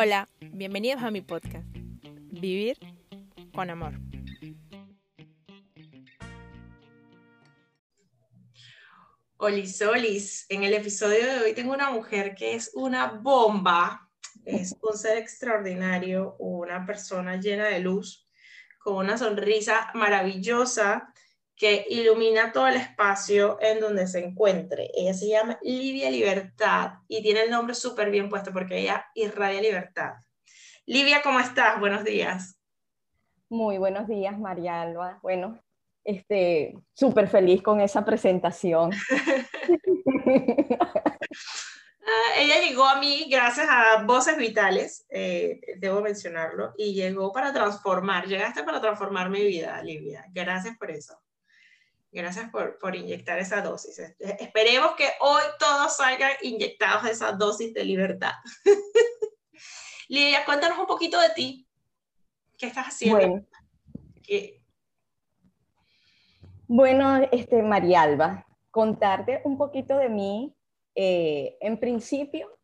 Hola, bienvenidos a mi podcast, Vivir con Amor. Olis, Olis, en el episodio de hoy tengo una mujer que es una bomba, es un ser extraordinario, una persona llena de luz, con una sonrisa maravillosa que ilumina todo el espacio en donde se encuentre. Ella se llama Livia Libertad y tiene el nombre súper bien puesto porque ella irradia libertad. Livia, ¿cómo estás? Buenos días. Muy buenos días, María Alba. Bueno, este, súper feliz con esa presentación. Ah, ella llegó a mí gracias a Voces Vitales, eh, debo mencionarlo, y llegó para transformar, llegaste para transformar mi vida, Livia. Gracias por eso. Gracias por, por, inyectar esa dosis. Esperemos que hoy todos salgan inyectados esa dosis de libertad. Lidia, cuéntanos un poquito de ti. ¿Qué estás haciendo? Bueno, bueno este, María Alba, contarte un poquito de mí. Eh, en principio,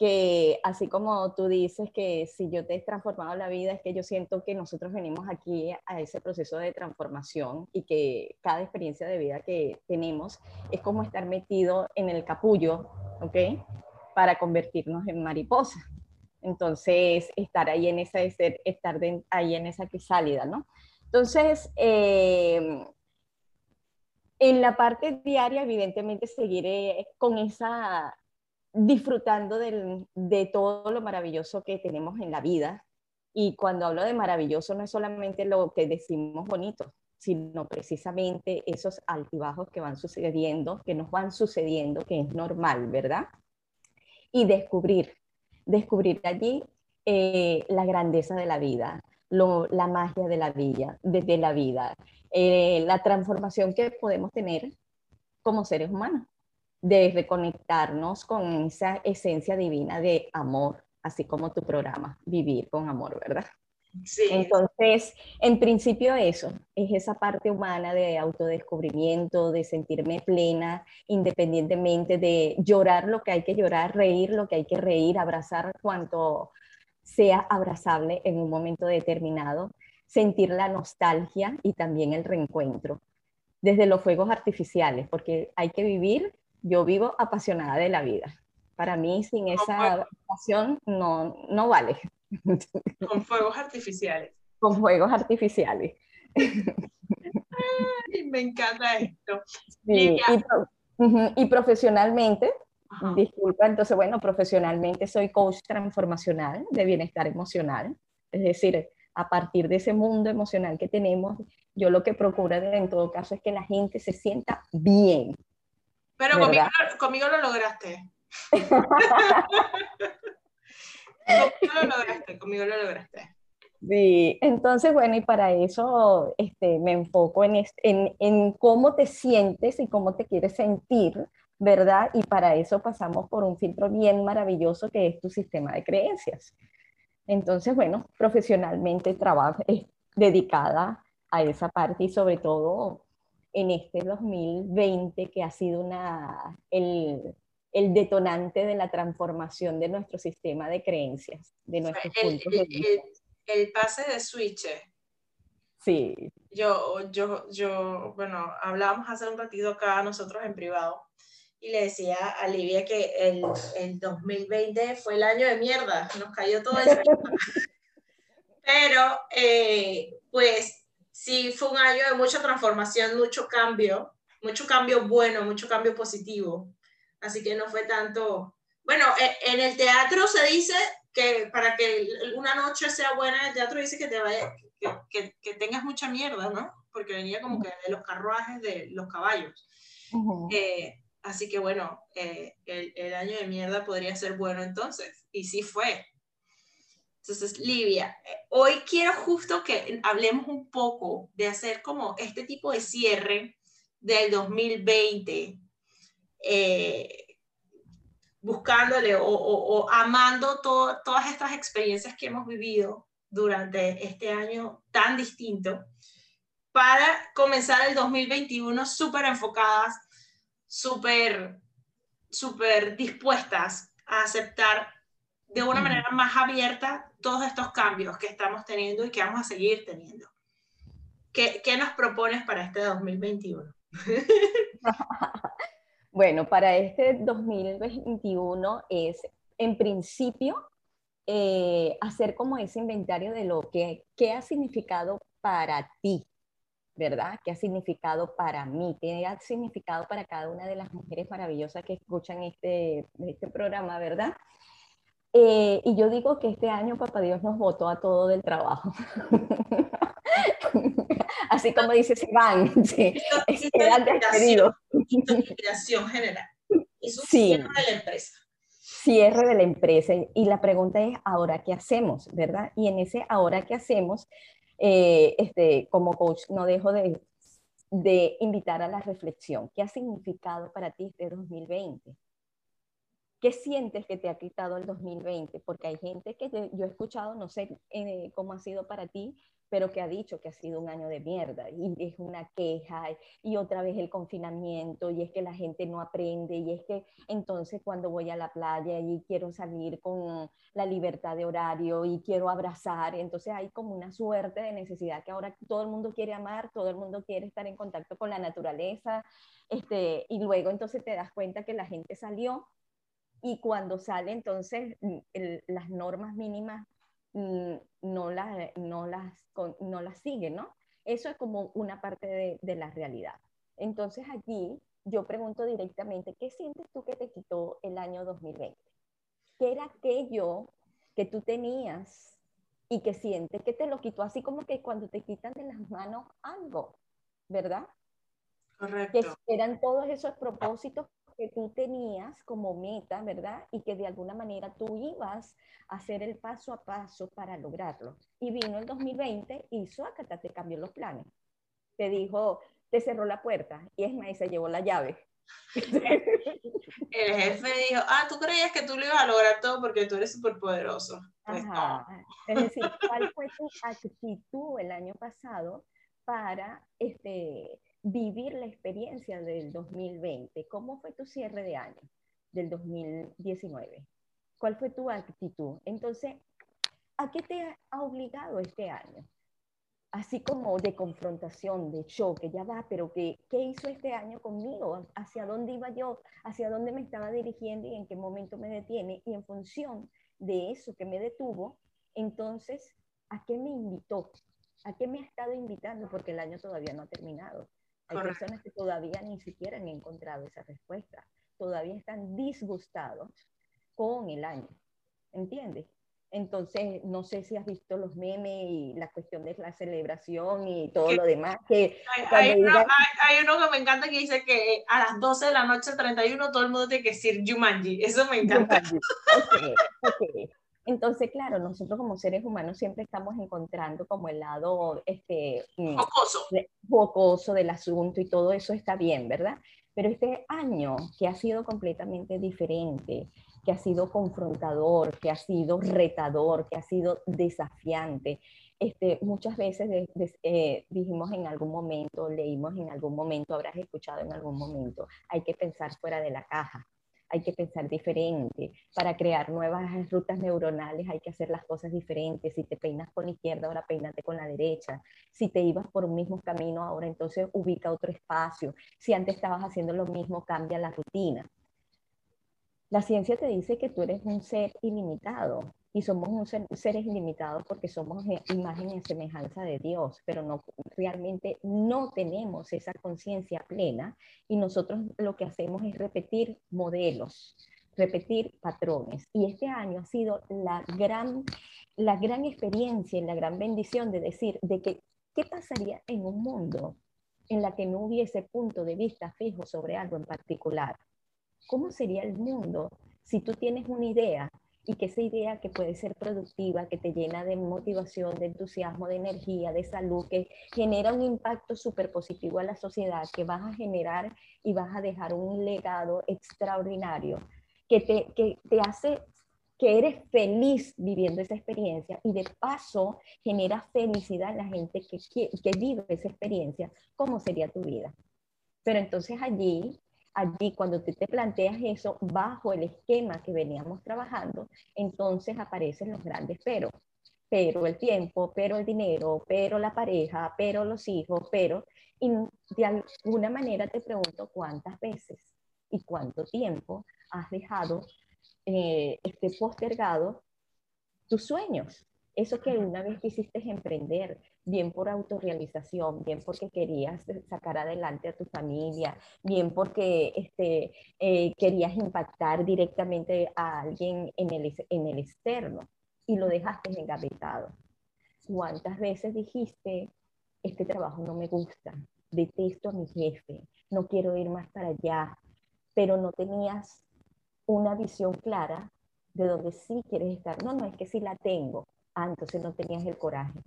que así como tú dices que si yo te he transformado la vida, es que yo siento que nosotros venimos aquí a ese proceso de transformación y que cada experiencia de vida que tenemos es como estar metido en el capullo, ¿ok? Para convertirnos en mariposa. Entonces, estar ahí en esa, estar ahí en esa crisálida, ¿no? Entonces, eh, en la parte diaria, evidentemente, seguiré con esa disfrutando de todo lo maravilloso que tenemos en la vida. Y cuando hablo de maravilloso no es solamente lo que decimos bonito, sino precisamente esos altibajos que van sucediendo, que nos van sucediendo, que es normal, ¿verdad? Y descubrir, descubrir allí eh, la grandeza de la vida, la magia de la vida, de, la vida eh, la transformación que podemos tener como seres humanos de reconectarnos con esa esencia divina de amor, así como tu programa, Vivir con Amor, ¿verdad? Sí. Entonces, en principio eso, es esa parte humana de autodescubrimiento, de sentirme plena, independientemente de llorar lo que hay que llorar, reír lo que hay que reír, abrazar cuanto sea abrazable en un momento determinado, sentir la nostalgia y también el reencuentro, desde los fuegos artificiales, porque hay que vivir yo vivo apasionada de la vida. Para mí, sin esa pasión, no, no vale. Con fuegos artificiales. Con fuegos artificiales. me encanta esto. y, profesionalmente, disculpa, entonces, bueno, profesionalmente soy coach transformacional de bienestar emocional. Es decir, a partir de ese mundo emocional que tenemos, yo lo que procuro en todo caso es que la gente se sienta bien, pero conmigo, conmigo, lo lograste. conmigo lo lograste, conmigo lo lograste. Sí, entonces, bueno, y para eso este, me enfoco en, en, en cómo te sientes y cómo te quieres sentir, ¿verdad? Y para eso pasamos por un filtro bien maravilloso que es tu sistema de creencias. Entonces, bueno, profesionalmente trabajo, dedicada a esa parte y sobre todo en este 2020 que ha sido una, el, el detonante de la transformación de nuestro sistema de creencias, de nuestros el, puntos de vista. El, pase de switch. Sí. Yo, yo, yo, bueno, hablábamos hace un ratito acá nosotros en privado y le decía a Livia que el, el 2020 fue el año de mierda, nos cayó todo eso. Pero, eh, pues, sí fue un año de mucha transformación, mucho cambio, mucho cambio bueno, mucho cambio positivo. Así que no fue tanto... Bueno, e, en el teatro se dice que para que una noche sea buena en el teatro dice que te vaya, que, que, tengas mucha mierda, ¿no? Porque venía como que de los carruajes de los caballos. Eh, así que bueno, eh, el, el, año de mierda podría ser bueno entonces. Y sí fue. Entonces, Livia, hoy quiero justo que hablemos un poco de hacer como este tipo de cierre del 2020, eh, buscándole o, amando todas estas experiencias que hemos vivido durante este año tan distinto, para comenzar el 2021 súper enfocadas, súper, súper dispuestas a aceptar de una manera más abierta todos estos cambios que estamos teniendo y que vamos a seguir teniendo. ¿Qué, qué nos propones para este 2021? bueno, para este 2021 es, en principio, eh, hacer como ese inventario de lo que qué ha significado para ti, ¿verdad? ¿Qué ha significado para mí? ¿Qué ha significado para cada una de las mujeres maravillosas que escuchan este, este programa, ¿verdad? Eh, y yo digo que este año Papá Dios nos votó a todo del trabajo. Así como dice sí, general. Es un sí. cierre de la empresa. Cierre de la empresa. Y la pregunta es, ¿ahora qué hacemos? ¿Verdad? Y en ese ahora qué hacemos, eh, este, como coach, no dejo de, de invitar a la reflexión. ¿Qué ha significado para ti este 2020? ¿Qué sientes que te ha quitado el 2020? Porque hay gente que yo he escuchado, no sé eh, cómo ha sido para ti, pero que ha dicho que ha sido un año de mierda y es una queja y otra vez el confinamiento y es que la gente no aprende y es que entonces cuando voy a la playa y quiero salir con la libertad de horario y quiero abrazar, entonces hay como una suerte de necesidad que ahora todo el mundo quiere amar, todo el mundo quiere estar en contacto con la naturaleza, este, y luego entonces te das cuenta que la gente salió y cuando sale entonces mm, las normas mínimas mm, no, las, no, las, no las siguen, ¿no? Eso es como una parte de, de la realidad. Entonces allí yo pregunto directamente, ¿qué sientes tú que te quitó el año 2020? ¿Qué era aquello que tú tenías y que sientes que te lo quitó así como que cuando te quitan de las manos algo, ¿verdad? Correcto. Que eran todos esos propósitos que tú tenías como meta, ¿verdad? Y que de alguna manera tú ibas a hacer el paso a paso para lograrlo. Y vino el 2020 y Suácata te cambió los planes. Te dijo, te cerró la puerta y es más, se llevó la llave. el jefe dijo, ah, tú creías que tú lo ibas a lograr todo porque tú eres súper poderoso. Pues es decir, ¿cuál fue tu actitud el año pasado para este, vivir la experiencia del 2020. ¿Cómo fue tu cierre de año del 2019? ¿Cuál fue tu actitud? Entonces, ¿a qué te ha obligado este año? Así como de confrontación, de choque, ya va, pero ¿qué, ¿qué hizo este año conmigo? ¿Hacia dónde iba yo? ¿Hacia dónde me estaba dirigiendo y en qué momento me detiene? Y en función de eso que me detuvo, entonces, ¿a qué me invitó? ¿A qué me ha estado invitando? Porque el año todavía no ha terminado. Hay personas que todavía ni siquiera han encontrado esa respuesta, todavía están disgustados con el año, ¿entiendes? Entonces, no sé si has visto los memes y la cuestión de la celebración y todo lo demás. Que hay, uno, que me encanta que dice que a las 12 de la noche 31 todo el mundo tiene que decir Jumanji. Eso me encanta. Okay, okay. Entonces, claro, nosotros como seres humanos siempre estamos encontrando como el lado este, mm, jocoso. del asunto y todo eso está bien, ¿verdad? Pero este año que ha sido completamente diferente, que ha sido confrontador, que ha sido retador, que ha sido desafiante, este, muchas veces eh, dijimos en algún momento, leímos en algún momento, habrás escuchado en algún momento, hay que pensar fuera de la caja hay que pensar diferente. Para crear nuevas rutas neuronales hay que hacer las cosas diferentes. Si te peinas con la izquierda, ahora peínate con la derecha. Si te ibas por un mismo camino, ahora entonces ubica otro espacio. Si antes estabas haciendo lo mismo, cambia la rutina. La ciencia te dice que tú eres un ser ilimitado y somos seres ilimitados porque somos imagen y semejanza de Dios, pero no realmente no tenemos esa conciencia plena y nosotros lo que hacemos es repetir modelos, repetir patrones. Y este año ha sido la gran la gran experiencia y la gran bendición de decir de que qué pasaría en un mundo en la que no hubiese punto de vista fijo sobre algo en particular. ¿Cómo sería el mundo si tú tienes una idea y que esa idea que puede ser productiva, que te llena de motivación, de entusiasmo, de energía, de salud, que genera un impacto súper positivo a la sociedad, que vas a generar y vas a dejar un legado extraordinario, que te, que te hace que eres feliz viviendo esa experiencia y de paso genera felicidad en la gente que, que, que vive esa experiencia, ¿cómo sería tu vida? Pero entonces allí allí cuando te, te planteas eso bajo el esquema que veníamos trabajando, entonces aparecen los grandes pero. Pero el tiempo, pero el dinero, pero la pareja, pero los hijos, pero... Y de alguna manera te pregunto cuántas veces y cuánto tiempo has dejado eh, este postergado tus sueños. Eso que una vez quisiste emprender, bien por autorrealización, bien porque querías sacar adelante a tu familia, bien porque este, eh, querías impactar directamente a alguien en el, en el externo y lo dejaste engavetado. ¿Cuántas veces dijiste, este trabajo no me gusta, detesto a mi jefe, no quiero ir más para allá, pero no tenías una visión clara de donde sí quieres estar? No, no, es que sí la tengo. Ah, entonces no tenías el coraje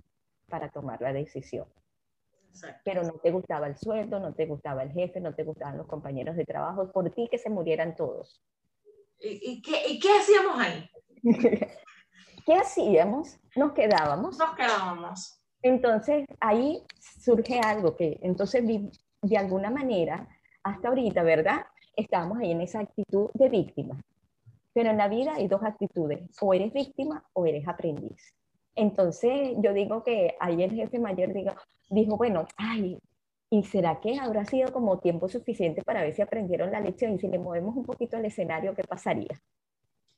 para tomar la decisión. Pero no te gustaba el sueldo, no te gustaba el jefe, no te gustaban los compañeros de trabajo, por ti que se murieran todos. ¿Y, qué, qué, hacíamos ahí? ¿Qué hacíamos? Nos quedábamos. Nos quedábamos. Entonces ahí surge algo que entonces de alguna manera, hasta ahorita, ¿verdad? Estábamos ahí en esa actitud de víctima. Pero en la vida hay dos actitudes, o eres víctima o eres aprendiz. Entonces yo digo que ahí el jefe mayor digo, dijo, bueno, ay, ¿y será que habrá sido como tiempo suficiente para ver si aprendieron la lección? Y si le movemos un poquito el escenario, ¿qué pasaría?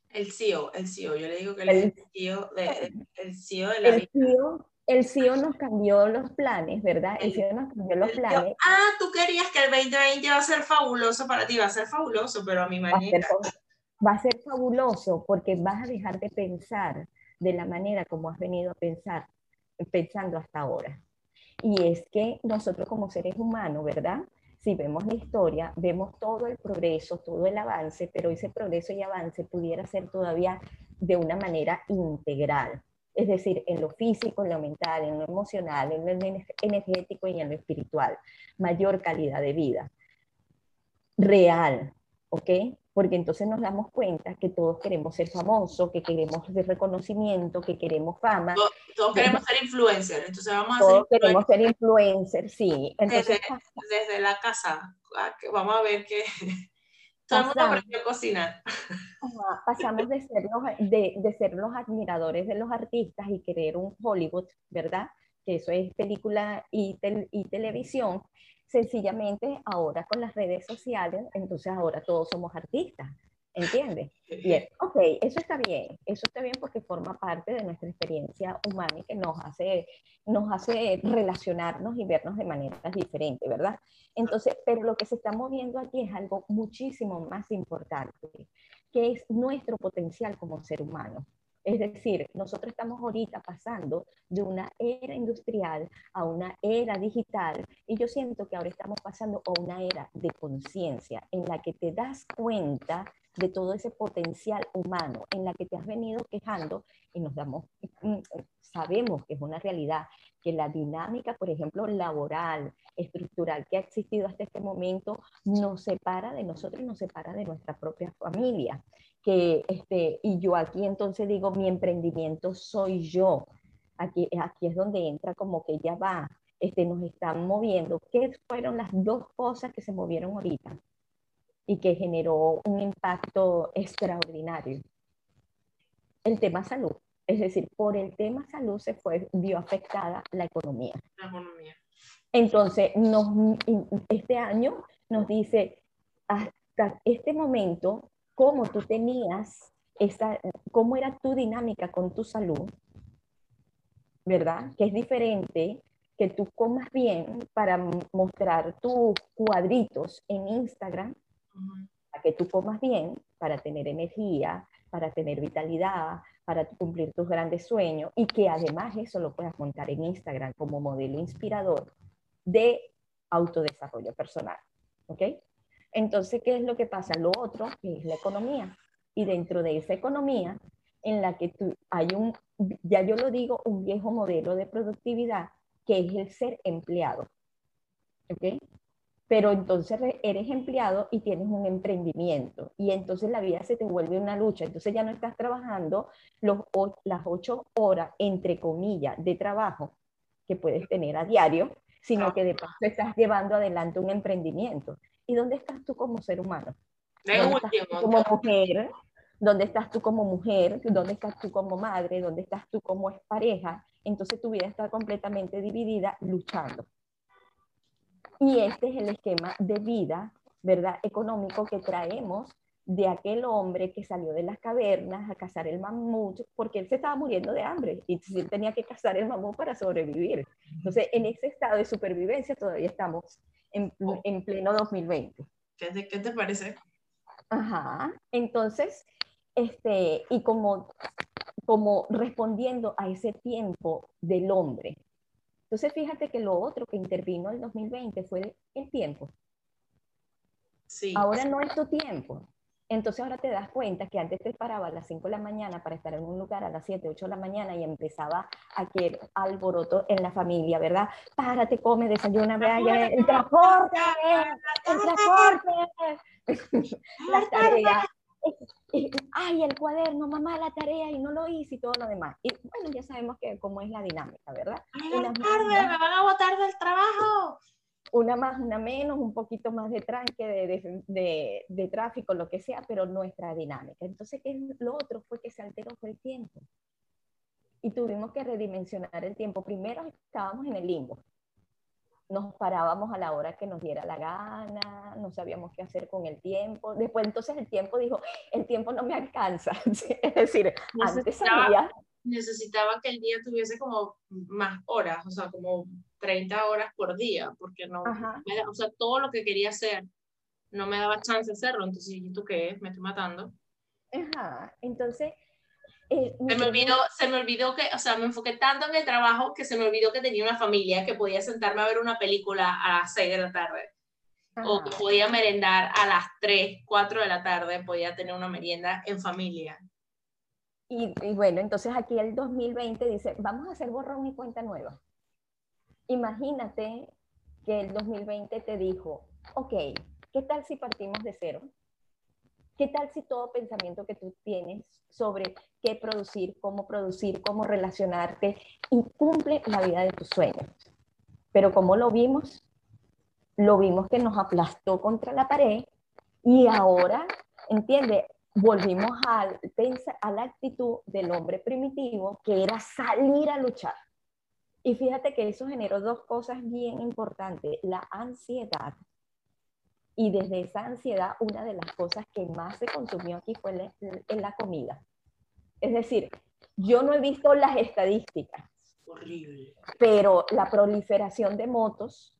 El CEO, el CEO, yo le digo que el, el CEO, de, el CEO de la el CEO, el CEO nos cambió los planes, ¿verdad? El CEO nos cambió los planes. ah, tú querías que el 2020 va a ser fabuloso para ti, va a ser fabuloso, pero a mi manera. Va a ser, fabuloso porque vas a dejar de pensar de la manera como has venido a pensar, pensando hasta ahora. Y es que nosotros como seres humanos, ¿verdad? Si vemos la historia, vemos todo el progreso, todo el avance, pero ese progreso y avance pudiera ser todavía de una manera integral. Es decir, en lo físico, en lo mental, en lo emocional, en lo energético y en lo espiritual. Mayor calidad de vida. Real, ¿ok? Porque entonces nos damos cuenta que todos queremos ser famosos, que queremos reconocimiento, que queremos fama. Todos, queremos ser influencers, entonces vamos a todos queremos ser influencers, sí. Entonces, desde, la casa, vamos a ver que todo el mundo aprendió a cocinar. Pasamos de ser, los, de, de ser los admiradores de los artistas y querer un Hollywood, ¿verdad? Que eso es película y, y televisión, Sencillamente ahora con las redes sociales, entonces ahora todos somos artistas, ¿entiendes? Bien, ok, eso está bien, eso está bien porque forma parte de nuestra experiencia humana y que nos hace, nos hace relacionarnos y vernos de maneras diferentes, ¿verdad? Entonces, pero lo que se está moviendo aquí es algo muchísimo más importante, que es nuestro potencial como ser humano. Es decir, nosotros estamos ahorita pasando de una era industrial a una era digital y yo siento que ahora estamos pasando a una era de conciencia en la que te das cuenta de todo ese potencial humano, en la que te has venido quejando y nos damos, mm, sabemos que es una realidad, que la dinámica, por ejemplo, laboral, estructural que ha existido hasta este momento, nos separa de nosotros, nos separa de nuestra propia familia que, este, y yo aquí entonces digo, mi emprendimiento soy yo. Aquí, aquí es donde entra como que ya va, este, nos están moviendo. ¿Qué fueron las dos cosas que se movieron ahorita y que generó un impacto extraordinario? El tema salud. Es decir, por el tema salud se fue, vio afectada la economía. La economía. Entonces, nos, este año nos dice, hasta este momento cómo tú tenías esta, cómo era tu dinámica con tu salud, ¿verdad? Que es diferente que tú comas bien para mostrar tus cuadritos en Instagram, a que tú comas bien para tener energía, para tener vitalidad, para cumplir tus grandes sueños y que además eso lo puedas montar en Instagram como modelo inspirador de autodesarrollo personal. ¿Ok? Entonces, ¿qué es lo que pasa? Lo otro es la economía. Y dentro de esa economía, en la que tú, hay un, ya yo lo digo, un viejo modelo de productividad, que es el ser empleado. ¿Ok? Pero entonces eres empleado y tienes un emprendimiento y entonces la vida se te vuelve una lucha. Entonces ya no estás trabajando los, las ocho horas, entre comillas, de trabajo que puedes tener a diario, sino que de paso estás llevando adelante un emprendimiento. ¿Y dónde estás tú como ser humano? De ¿Dónde estás tú como mujer? ¿Dónde estás tú como mujer? ¿Dónde estás tú como madre? ¿Dónde estás tú como pareja? Entonces tu vida está completamente dividida luchando. Y este es el esquema de vida, ¿verdad? Económico que traemos de aquel hombre que salió de las cavernas a cazar el mamut, porque él se estaba muriendo de hambre y él tenía que cazar el mamut para sobrevivir. Entonces, en ese estado de supervivencia todavía estamos en, en pleno 2020. ¿Qué te, ¿Qué te parece? Ajá. Entonces, este, y como, como respondiendo a ese tiempo del hombre. Entonces, fíjate que lo otro que intervino en el 2020 fue el tiempo. Sí. Ahora no es tu tiempo. Entonces ahora te das cuenta que antes te paraba a las 5 de la mañana para estar en un lugar a las 7, 8 de la mañana y empezaba aquel alboroto en la familia, ¿verdad? Párate, come, desayuna, vaya, el transporte, el transporte, la tarea. Ay, el cuaderno, mamá, la tarea y no lo hice y todo lo demás. Y bueno, ya sabemos que cómo es la dinámica, ¿verdad? Ay, tarde, me van a botar del trabajo. Una más, una menos, un poquito más de tranque, de, de, de, de tráfico, lo que sea, pero nuestra dinámica. Entonces, ¿qué es lo otro? Fue que se alteró fue el tiempo. Y tuvimos que redimensionar el tiempo. Primero estábamos en el limbo. Nos parábamos a la hora que nos diera la gana, no sabíamos qué hacer con el tiempo. Después entonces el tiempo dijo, el tiempo no me alcanza. es decir, antes Necesitaba- salía, Necesitaba que el día tuviese como más horas, o sea, como 30 horas por día, porque no, Ajá. me da- o sea, todo lo que quería hacer no me daba chance de hacerlo. Entonces, ¿y tú qué? Me estoy matando. Ajá. Entonces, eh, Se me olvidó, se me olvidó que, o sea, me enfoqué tanto en el trabajo que se me olvidó que tenía una familia, que podía sentarme a ver una película a las 6 de la tarde, o que Ajá. podía merendar a las 3, 4 de la tarde, podía tener una merienda en familia. Y, y bueno, entonces aquí el 2020 dice, vamos a hacer borrón y cuenta nueva. Imagínate que el 2020 te dijo, ok, ¿qué tal si partimos de cero? ¿Qué tal si todo pensamiento que tú tienes sobre qué producir, cómo producir, cómo relacionarte y cumple la vida de tus sueños? Pero como lo vimos, lo vimos que nos aplastó contra la pared y ahora, ¿entiendes? Volvimos al a la actitud del hombre primitivo que era salir a luchar. Y fíjate que eso generó dos cosas bien importantes, la ansiedad. Y desde esa ansiedad, una de las cosas que más se consumió aquí fue la, en la comida. Es decir, yo no he visto las estadísticas, Horrible. pero la proliferación de motos,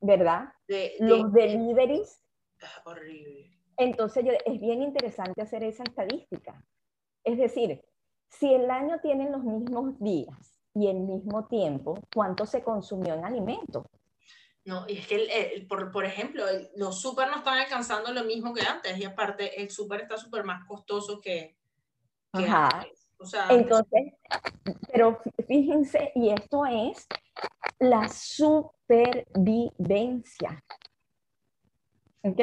¿verdad? De, de- Los deliveries, ah, horrible. entonces yo- es bien interesante hacer esa estadística. Es decir, si el año tiene los mismos días y el mismo tiempo, ¿cuánto se consumió en alimentos? No, y es que, el- el- por, por ejemplo, el- los súper no están alcanzando lo mismo que antes, y aparte el súper está súper más costoso que, que Ajá. antes. O sea, antes- Entonces, pero fíjense, y esto es la supervivencia. ¿Ok?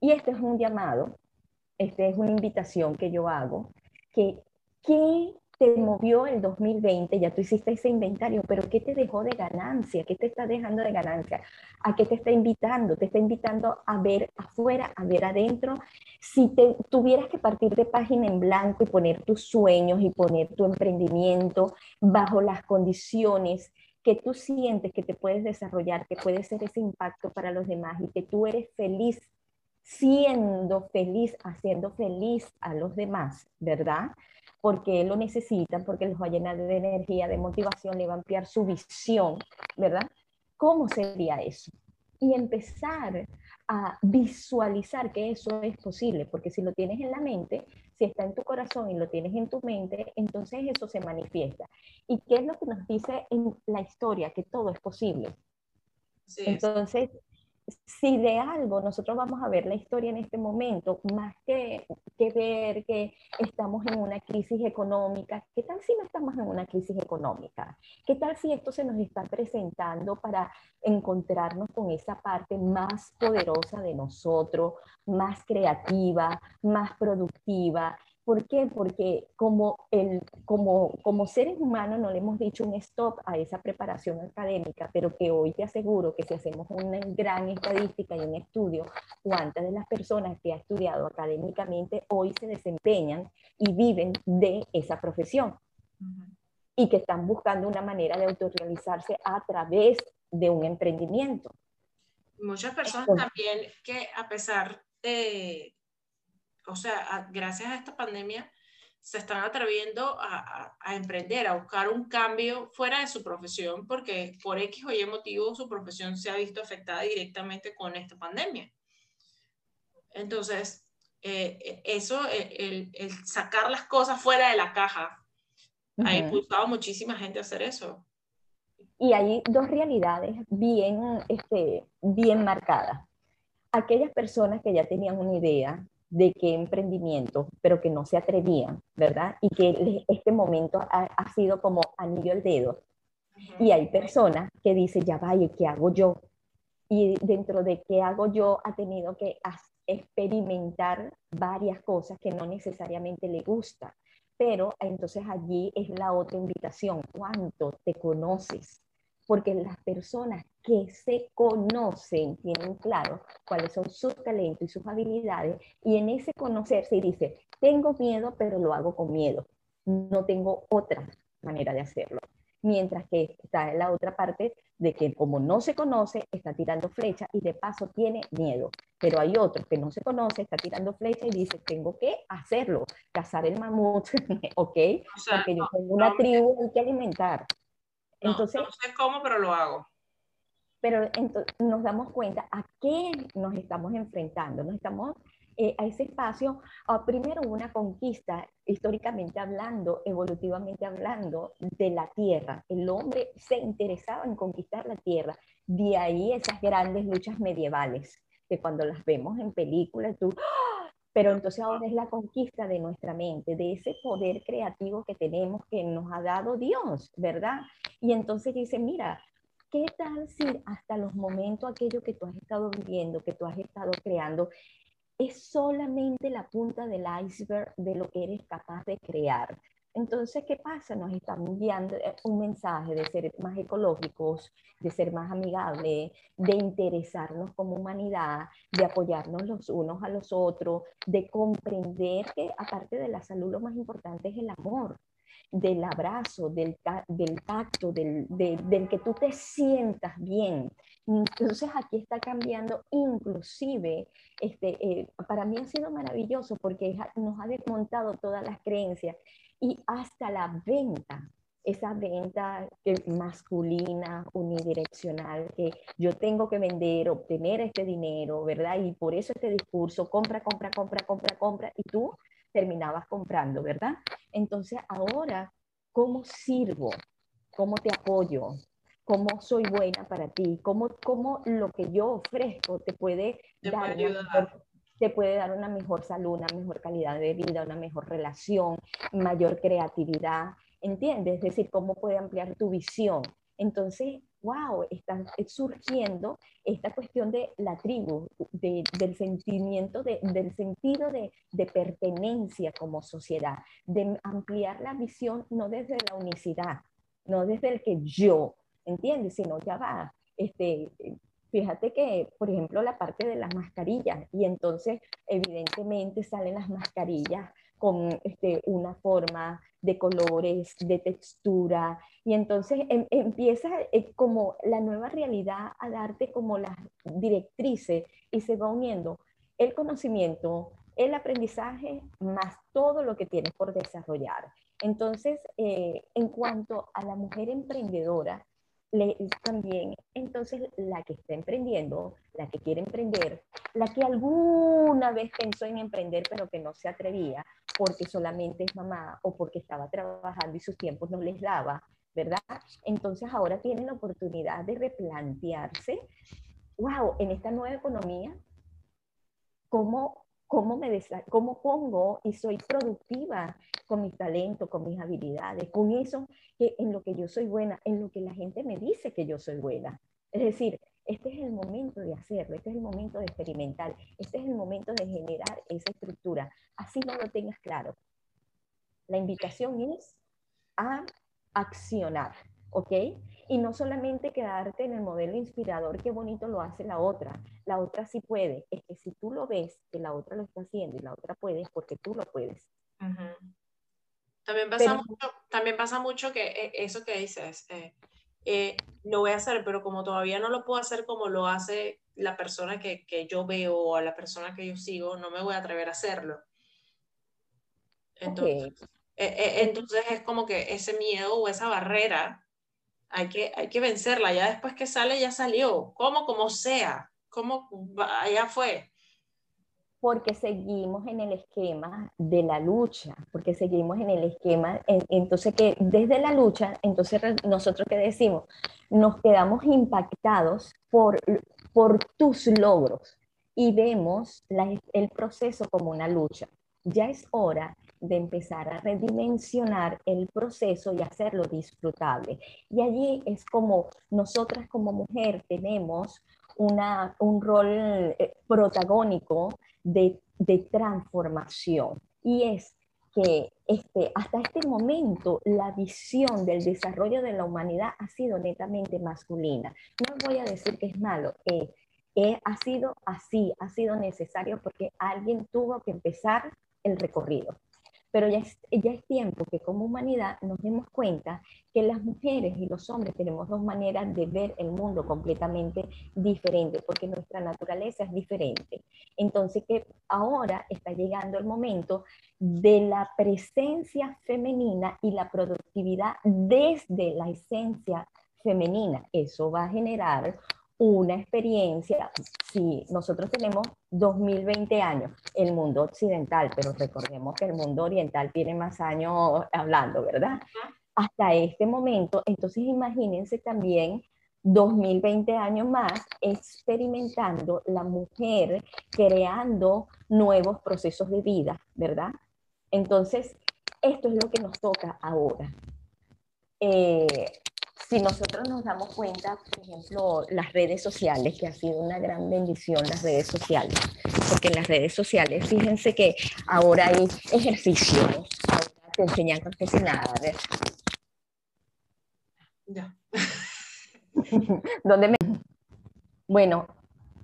Y este es un llamado, este es una invitación que yo hago, que ¿qué te movió el 2020? Ya tú hiciste ese inventario, pero ¿qué te dejó de ganancia? ¿Qué te está dejando de ganancia? ¿A qué te está invitando? Te está invitando a ver afuera, a ver adentro. Si te tuvieras que partir de página en blanco y poner tus sueños y poner tu emprendimiento bajo las condiciones que tú sientes que te puedes desarrollar, que puede ser ese impacto para los demás y que tú eres feliz siendo feliz, haciendo feliz a los demás, ¿verdad? Porque lo necesitan, porque les va a llenar de energía, de motivación, le va a ampliar su visión, ¿verdad? ¿Cómo sería eso? Y empezar a visualizar que eso es posible, porque si lo tienes en la mente, si está en tu corazón y lo tienes en tu mente, entonces eso se manifiesta. ¿Y qué es lo que nos dice en la historia? Que todo es posible. sí, Entonces, si de algo nosotros vamos a ver la historia en este momento, más que, que ver que estamos en una crisis económica, ¿qué tal si no estamos en una crisis económica? ¿Qué tal si esto se nos está presentando para encontrarnos con esa parte más poderosa de nosotros, más creativa, más productiva? ¿Por qué? Porque como, el, como, como seres humanos no le hemos dicho un stop a esa preparación académica, pero que hoy te aseguro que si hacemos una gran estadística y un estudio, cuántas de las personas que ha estudiado académicamente hoy se desempeñan y viven de esa profesión y que están buscando una manera de autorrealizarse a través de un emprendimiento. Muchas personas también que a pesar de o sea, gracias a esta pandemia, se están atreviendo a, emprender, a buscar un cambio fuera de su profesión, porque por X o Y motivo su profesión se ha visto afectada directamente con esta pandemia. Entonces, eh, eso, el, sacar las cosas fuera de la caja, ha impulsado a muchísima gente a hacer eso. Y hay dos realidades bien, este, bien marcadas. Aquellas personas que ya tenían una idea, de qué emprendimiento, pero que no se atrevían, ¿verdad? Y que este momento ha, sido como anillo al dedo. Y hay personas que dicen, ya vaya, ¿qué hago yo? Y dentro de qué hago yo ha tenido que experimentar varias cosas que no necesariamente le gusta. Pero entonces allí es la otra invitación, ¿cuánto te conoces? Porque las personas que se conocen tienen claro cuáles son sus talentos y sus habilidades y en ese conocerse dice, tengo miedo, pero lo hago con miedo, no tengo otra manera de hacerlo. Mientras que está en la otra parte de que como no se conoce, está tirando flecha y de paso tiene miedo. Pero hay otro que no se conoce, está tirando flecha y dice, tengo que hacerlo, cazar el mamut, ¿ok? Porque yo tengo una tribu que alimentar. Entonces, no, sé cómo, pero lo hago. Pero entonces, nos damos cuenta a qué nos estamos enfrentando. Nos estamos eh, a ese espacio, primero una conquista, históricamente hablando, evolutivamente hablando, de la tierra. El hombre se interesaba en conquistar la tierra. De ahí esas grandes luchas medievales, que cuando las vemos en películas, tú, pero entonces ahora es la conquista de nuestra mente, de ese poder creativo que tenemos que nos ha dado Dios, ¿verdad? Y entonces dice, mira, ¿qué tal si hasta los momentos aquello que tú has estado viviendo, que tú has estado creando, es solamente la punta del iceberg de lo que eres capaz de crear? Entonces, ¿qué pasa? Nos están enviando eh, un mensaje de ser más ecológicos, de ser más amigables, de interesarnos como humanidad, de apoyarnos los unos a los otros, de comprender que aparte de la salud lo más importante es el amor, del abrazo, del, del tacto, del, del que tú te sientas bien. Entonces aquí está cambiando, inclusive, este, eh, para mí ha sido maravilloso porque nos ha desmontado todas las creencias y hasta la venta, esa venta masculina, unidireccional, que yo tengo que vender, obtener este dinero, ¿verdad? Y por eso este discurso, compra, compra, compra, compra, compra, y tú terminabas comprando, ¿verdad? Entonces ahora, ¿cómo sirvo? ¿Cómo te apoyo? ¿Cómo soy buena para ti? ¿Cómo, cómo lo que yo ofrezco te puede dar te puede dar una mejor salud, una mejor calidad de vida, una mejor relación, mayor creatividad, ¿entiendes? Es decir, cómo puede ampliar tu visión. Entonces, wow, está surgiendo esta cuestión de la tribu, del sentimiento, del sentido de, de, pertenencia como sociedad, de ampliar la visión no desde la unicidad, no desde el que yo, ¿entiendes? Sino ya va, este, Fíjate que, por ejemplo, la parte de las mascarillas, y entonces evidentemente salen las mascarillas con este, una forma de colores, de textura, y entonces em, empieza eh, como la nueva realidad a darte como las directrices y se va uniendo el conocimiento, el aprendizaje, más todo lo que tienes por desarrollar. Entonces, eh, en cuanto a la mujer emprendedora, también entonces la que está emprendiendo, la que quiere emprender, la que alguna vez pensó en emprender pero que no se atrevía porque solamente es mamá o porque estaba trabajando y sus tiempos no les daba, ¿verdad? Entonces ahora tiene la oportunidad de replantearse, wow, en esta nueva economía, ¿cómo cómo, me cómo pongo y soy productiva con mis talentos, con mis habilidades, con eso que en lo que yo soy buena, en lo que la gente me dice que yo soy buena. Es decir, este es el momento de hacerlo, este es el momento de experimentar, este es el momento de generar esa estructura. Así no lo tengas claro, La invitación es a accionar, ¿ok? Y no solamente quedarte en el modelo inspirador, qué bonito lo hace la otra. La otra sí puede. Es que si tú lo ves, que la otra lo está haciendo y la otra puede, es porque tú lo puedes. También pasa, mucho, también pasa mucho que eh, eso que dices, eh, eh, lo voy a hacer, pero como todavía no lo puedo hacer como lo hace la persona que, que yo veo o a la persona que yo sigo, no me voy a atrever a hacerlo. Entonces, entonces es como que ese miedo o esa barrera hay que, hay que vencerla. Ya después que sale, ya salió. Como, como sea. Como, ya fue porque seguimos en el esquema de la lucha, porque seguimos en el esquema, entonces que desde la lucha, entonces nosotros que decimos, nos quedamos impactados por, por tus logros y vemos el proceso como una lucha. Ya es hora de empezar a redimensionar el proceso y hacerlo disfrutable. Y allí es como nosotras como mujer tenemos una, un rol eh, protagónico de, transformación. Y es que este, hasta este momento la visión del desarrollo de la humanidad ha sido netamente masculina. No voy a decir que es malo, eh, eh, ha sido así, ha sido necesario porque alguien tuvo que empezar el recorrido pero ya es, ya es tiempo que como humanidad nos demos cuenta que las mujeres y los hombres tenemos dos maneras de ver el mundo completamente diferentes, porque nuestra naturaleza es diferente. Entonces que ahora está llegando el momento de la presencia femenina y la productividad desde la esencia femenina. Eso va a generar una experiencia, si nosotros tenemos 2020 años, el mundo occidental, pero recordemos que el mundo oriental tiene más años hablando, ¿verdad? Hasta este momento, entonces imagínense también 2020 años más experimentando la mujer creando nuevos procesos de vida, ¿verdad? Entonces, esto es lo que nos toca ahora. Eh, si nosotros nos damos cuenta, por ejemplo, las redes sociales, que ha sido una gran bendición las redes sociales, porque en las redes sociales, fíjense que ahora hay ejercicios, ahora te enseñan a cocinar. Ya. ¿Dónde me... Bueno,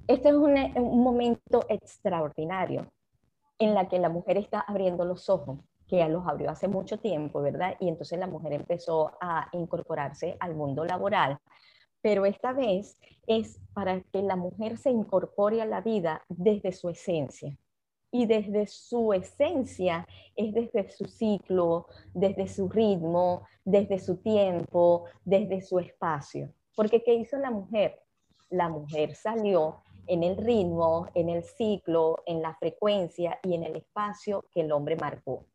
este es un, un momento extraordinario en la que la mujer está abriendo los ojos que ya los abrió hace mucho tiempo, ¿verdad? Y entonces la mujer empezó a incorporarse al mundo laboral. Pero esta vez es para que la mujer se incorpore a la vida desde su esencia. Y desde su esencia es desde su ciclo, desde su ritmo, desde su tiempo, desde su espacio. Porque ¿qué hizo la mujer? La mujer salió en el ritmo, en el ciclo, en la frecuencia y en el espacio que el hombre marcó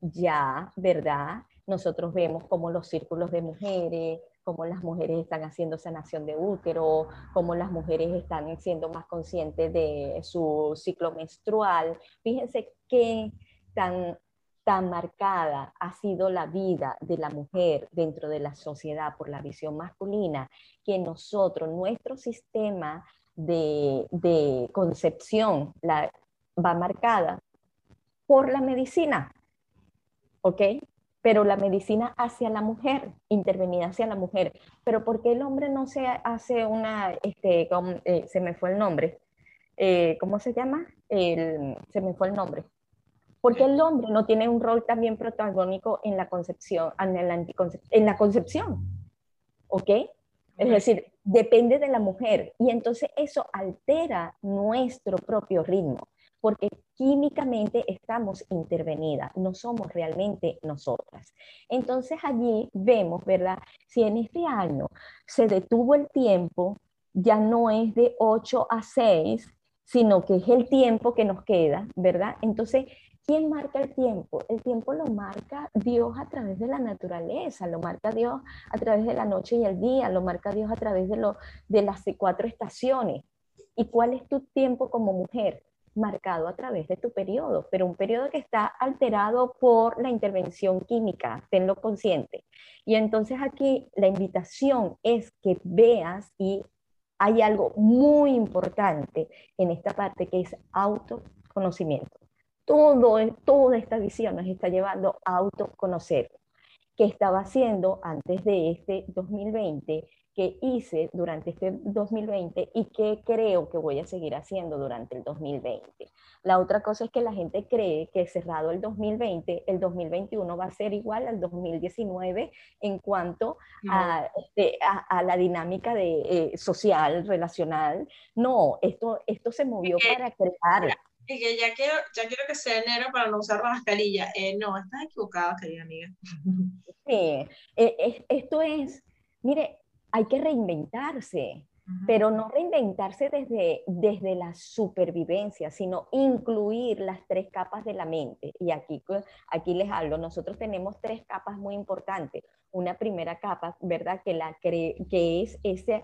ya, ¿verdad? Nosotros vemos cómo los círculos de mujeres, cómo las mujeres están haciendo sanación de útero, cómo las mujeres están siendo más conscientes de su ciclo menstrual. Fíjense qué tan, tan marcada ha sido la vida de la mujer dentro de la sociedad por la visión masculina, que nosotros, nuestro sistema de, de concepción la, va marcada por la medicina. ¿Ok? Pero la medicina hacia la mujer, intervenida hacia la mujer. Pero ¿por qué el hombre no se hace una, este, eh, se me fue el nombre, eh, ¿cómo se llama? se me fue el nombre. Porque el hombre no tiene un rol también protagónico en la concepción, en, la en la concepción, ¿ok? Es decir, depende de la mujer y entonces eso altera nuestro propio ritmo porque químicamente estamos intervenidas, no somos realmente nosotras. Entonces allí vemos, ¿verdad? Si en este año se detuvo el tiempo, ya no es de 8 a 6, sino que es el tiempo que nos queda, ¿verdad? Entonces, ¿quién marca el tiempo? El tiempo lo marca Dios a través de la naturaleza, lo marca Dios a través de la noche y el día, lo marca Dios a través de, lo, de las cuatro estaciones. ¿Y cuál es tu tiempo como mujer? Marcado a través de tu periodo, pero un periodo que está alterado por la intervención química, tenlo consciente. Y entonces aquí la invitación es que veas y hay algo muy importante en esta parte que es autoconocimiento. todo, toda esta visión nos está llevando a autoconocer qué estaba haciendo antes de este 2020 que hice durante este 2020 y que creo que voy a seguir haciendo durante el 2020. La otra cosa es que la gente cree que cerrado el 2020, el 2021 va a ser igual al 2019 en cuanto este, a, la dinámica de, eh, social, relacional. No, esto, esto se movió para crear. Y que ya quiero, ya quiero que sea enero para no usar la mascarilla. Eh, no, estás equivocada, querida amiga. Sí, eh, esto es, mire, hay que reinventarse, pero no reinventarse desde, desde la supervivencia, sino incluir las tres capas de la mente. Y aquí, aquí les hablo, nosotros tenemos tres capas muy importantes. Una primera capa, ¿verdad? Que, la que es esa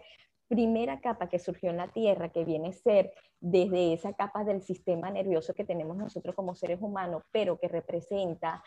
primera capa que surgió en la Tierra, que viene a ser desde esa capa del sistema nervioso que tenemos nosotros como seres humanos, pero que representa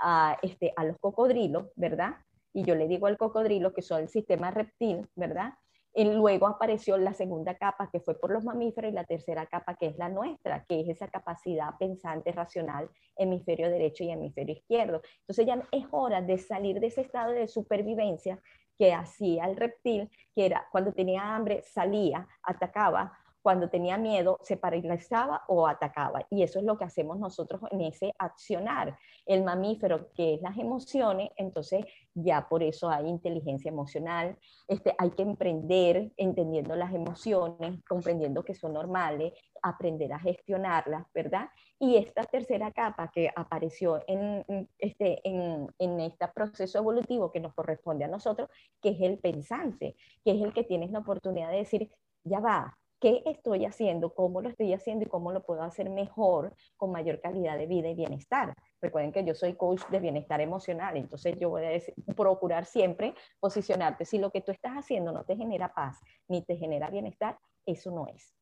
a, este, a los cocodrilos, ¿verdad? Y yo le digo al cocodrilo que son el sistema reptil, ¿verdad? Y luego apareció la segunda capa que fue por los mamíferos y la tercera capa que es la nuestra, que es esa capacidad pensante racional, hemisferio derecho y hemisferio izquierdo. Entonces ya es hora de salir de ese estado de supervivencia que hacía el reptil, que era cuando tenía hambre salía, atacaba, cuando tenía miedo, se paralizaba o atacaba. Y eso es lo que hacemos nosotros en ese accionar. El mamífero, que es las emociones, entonces ya por eso hay inteligencia emocional. Este, hay que emprender entendiendo las emociones, comprendiendo que son normales, aprender a gestionarlas, ¿verdad? Y esta tercera capa que apareció en, este, en, en este proceso evolutivo que nos corresponde a nosotros, que es el pensante, que es el que tienes la oportunidad de decir, ya va, qué estoy haciendo, cómo lo estoy haciendo y cómo lo puedo hacer mejor, con mayor calidad de vida y bienestar. Recuerden que yo soy coach de bienestar emocional, entonces yo voy a procurar siempre posicionarte. Si lo que tú estás haciendo no te genera paz ni te genera bienestar, eso no es.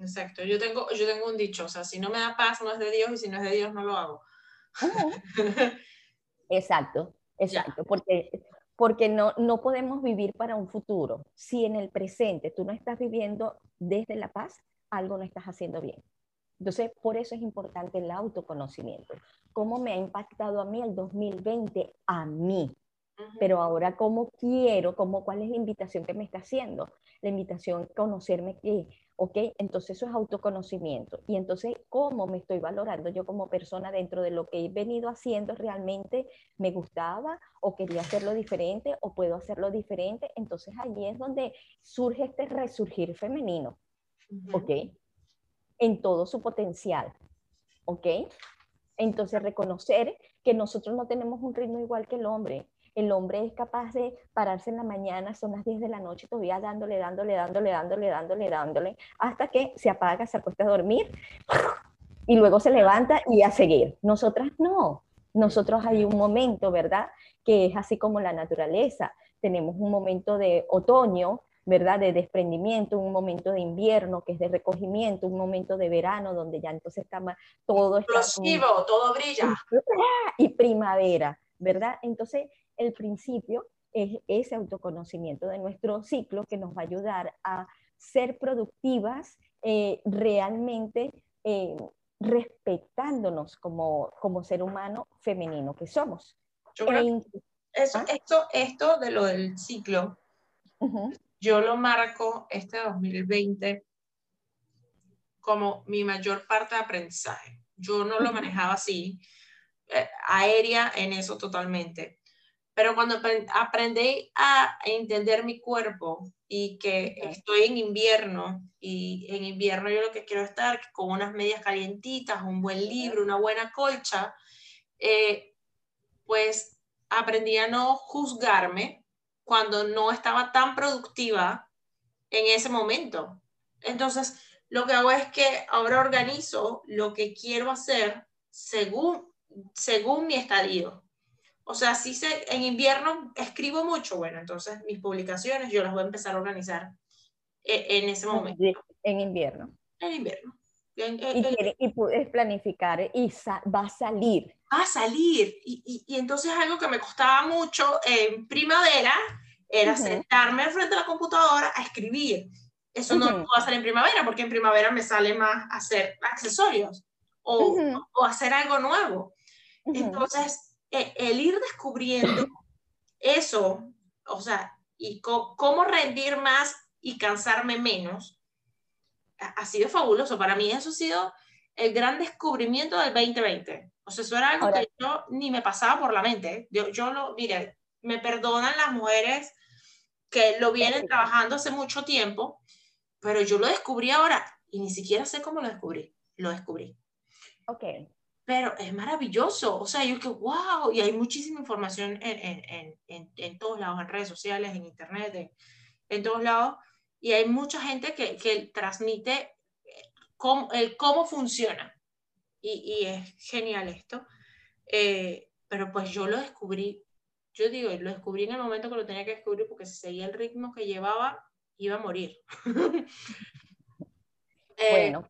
exacto, yo tengo, yo tengo un dicho, o sea, si no me da paz no es de Dios y si no es de Dios no lo hago. exacto, exacto, porque porque no, no podemos vivir para un futuro. Si en el presente tú no estás viviendo desde la paz, algo no estás haciendo bien. Entonces, por eso es importante el autoconocimiento. ¿Cómo me ha impactado a mí el 2020? A mí. Pero ahora, ¿cómo quiero? Cómo, ¿Cuál es la invitación que me está haciendo? La invitación a conocerme que ¿ok? Entonces eso es autoconocimiento. Y entonces, ¿cómo me estoy valorando yo como persona dentro de lo que he venido haciendo? ¿Realmente me gustaba o quería hacerlo diferente o puedo hacerlo diferente? Entonces allí es donde surge este resurgir femenino, ¿ok? En todo su potencial, ¿ok? Entonces reconocer que nosotros no tenemos un ritmo igual que el hombre, el hombre es capaz de pararse en la mañana, son las 10 de la noche, todavía dándole, dándole, dándole, dándole, dándole, dándole, hasta que se apaga, se acuesta a dormir y luego se levanta y a seguir. Nosotras no. Nosotros hay un momento, ¿verdad? Que es así como la naturaleza. Tenemos un momento de otoño, ¿verdad? De desprendimiento, un momento de invierno que es de recogimiento, un momento de verano donde ya entonces está más, todo Explosivo, todo brilla. Y primavera, ¿verdad? Entonces el principio es ese autoconocimiento de nuestro ciclo que nos va a ayudar a ser productivas eh, realmente eh, respetándonos como, como ser humano femenino que somos. Yo creo eso, ¿Ah? esto, esto de lo del ciclo, yo lo marco este 2020 como mi mayor parte de aprendizaje. Yo no lo manejaba así, eh, aérea en eso totalmente. Pero cuando aprendí a entender mi cuerpo y que estoy en invierno y en invierno yo lo que quiero estar con unas medias calientitas, un buen libro, una buena colcha, eh, pues aprendí a no juzgarme cuando no estaba tan productiva en ese momento. Entonces, lo que hago es que ahora organizo lo que quiero hacer según, según mi estadio. O sea, si se, en invierno escribo mucho, bueno, entonces mis publicaciones yo las voy a empezar a organizar eh, en, ese momento. En invierno. En invierno. y, puedes planificar y va a salir. Va a salir. Y, y, entonces algo que me costaba mucho en primavera era sentarme frente a la computadora a escribir. Eso no puedo hacer en primavera porque en primavera me sale más hacer accesorios o, o hacer algo nuevo. Entonces, el ir descubriendo eso, o sea, y cómo rendir más y cansarme menos, ha, sido fabuloso. Para mí eso ha sido el gran descubrimiento del 2020. O sea, eso era algo que yo ni me pasaba por la mente. Yo, yo lo, mire, me perdonan las mujeres que lo vienen trabajando hace mucho tiempo, pero yo lo descubrí ahora y ni siquiera sé cómo lo descubrí. Lo descubrí. Ok. Pero es maravilloso. O sea, yo que, wow, y hay muchísima información en, en, en, en todos lados, en redes sociales, en internet, en, todos lados. Y hay mucha gente que, que transmite cómo, el cómo funciona. Y, y es genial esto. Eh, pero pues yo lo descubrí, yo digo, lo descubrí en el momento que lo tenía que descubrir porque si seguía el ritmo que llevaba, iba a morir. Eh, bueno.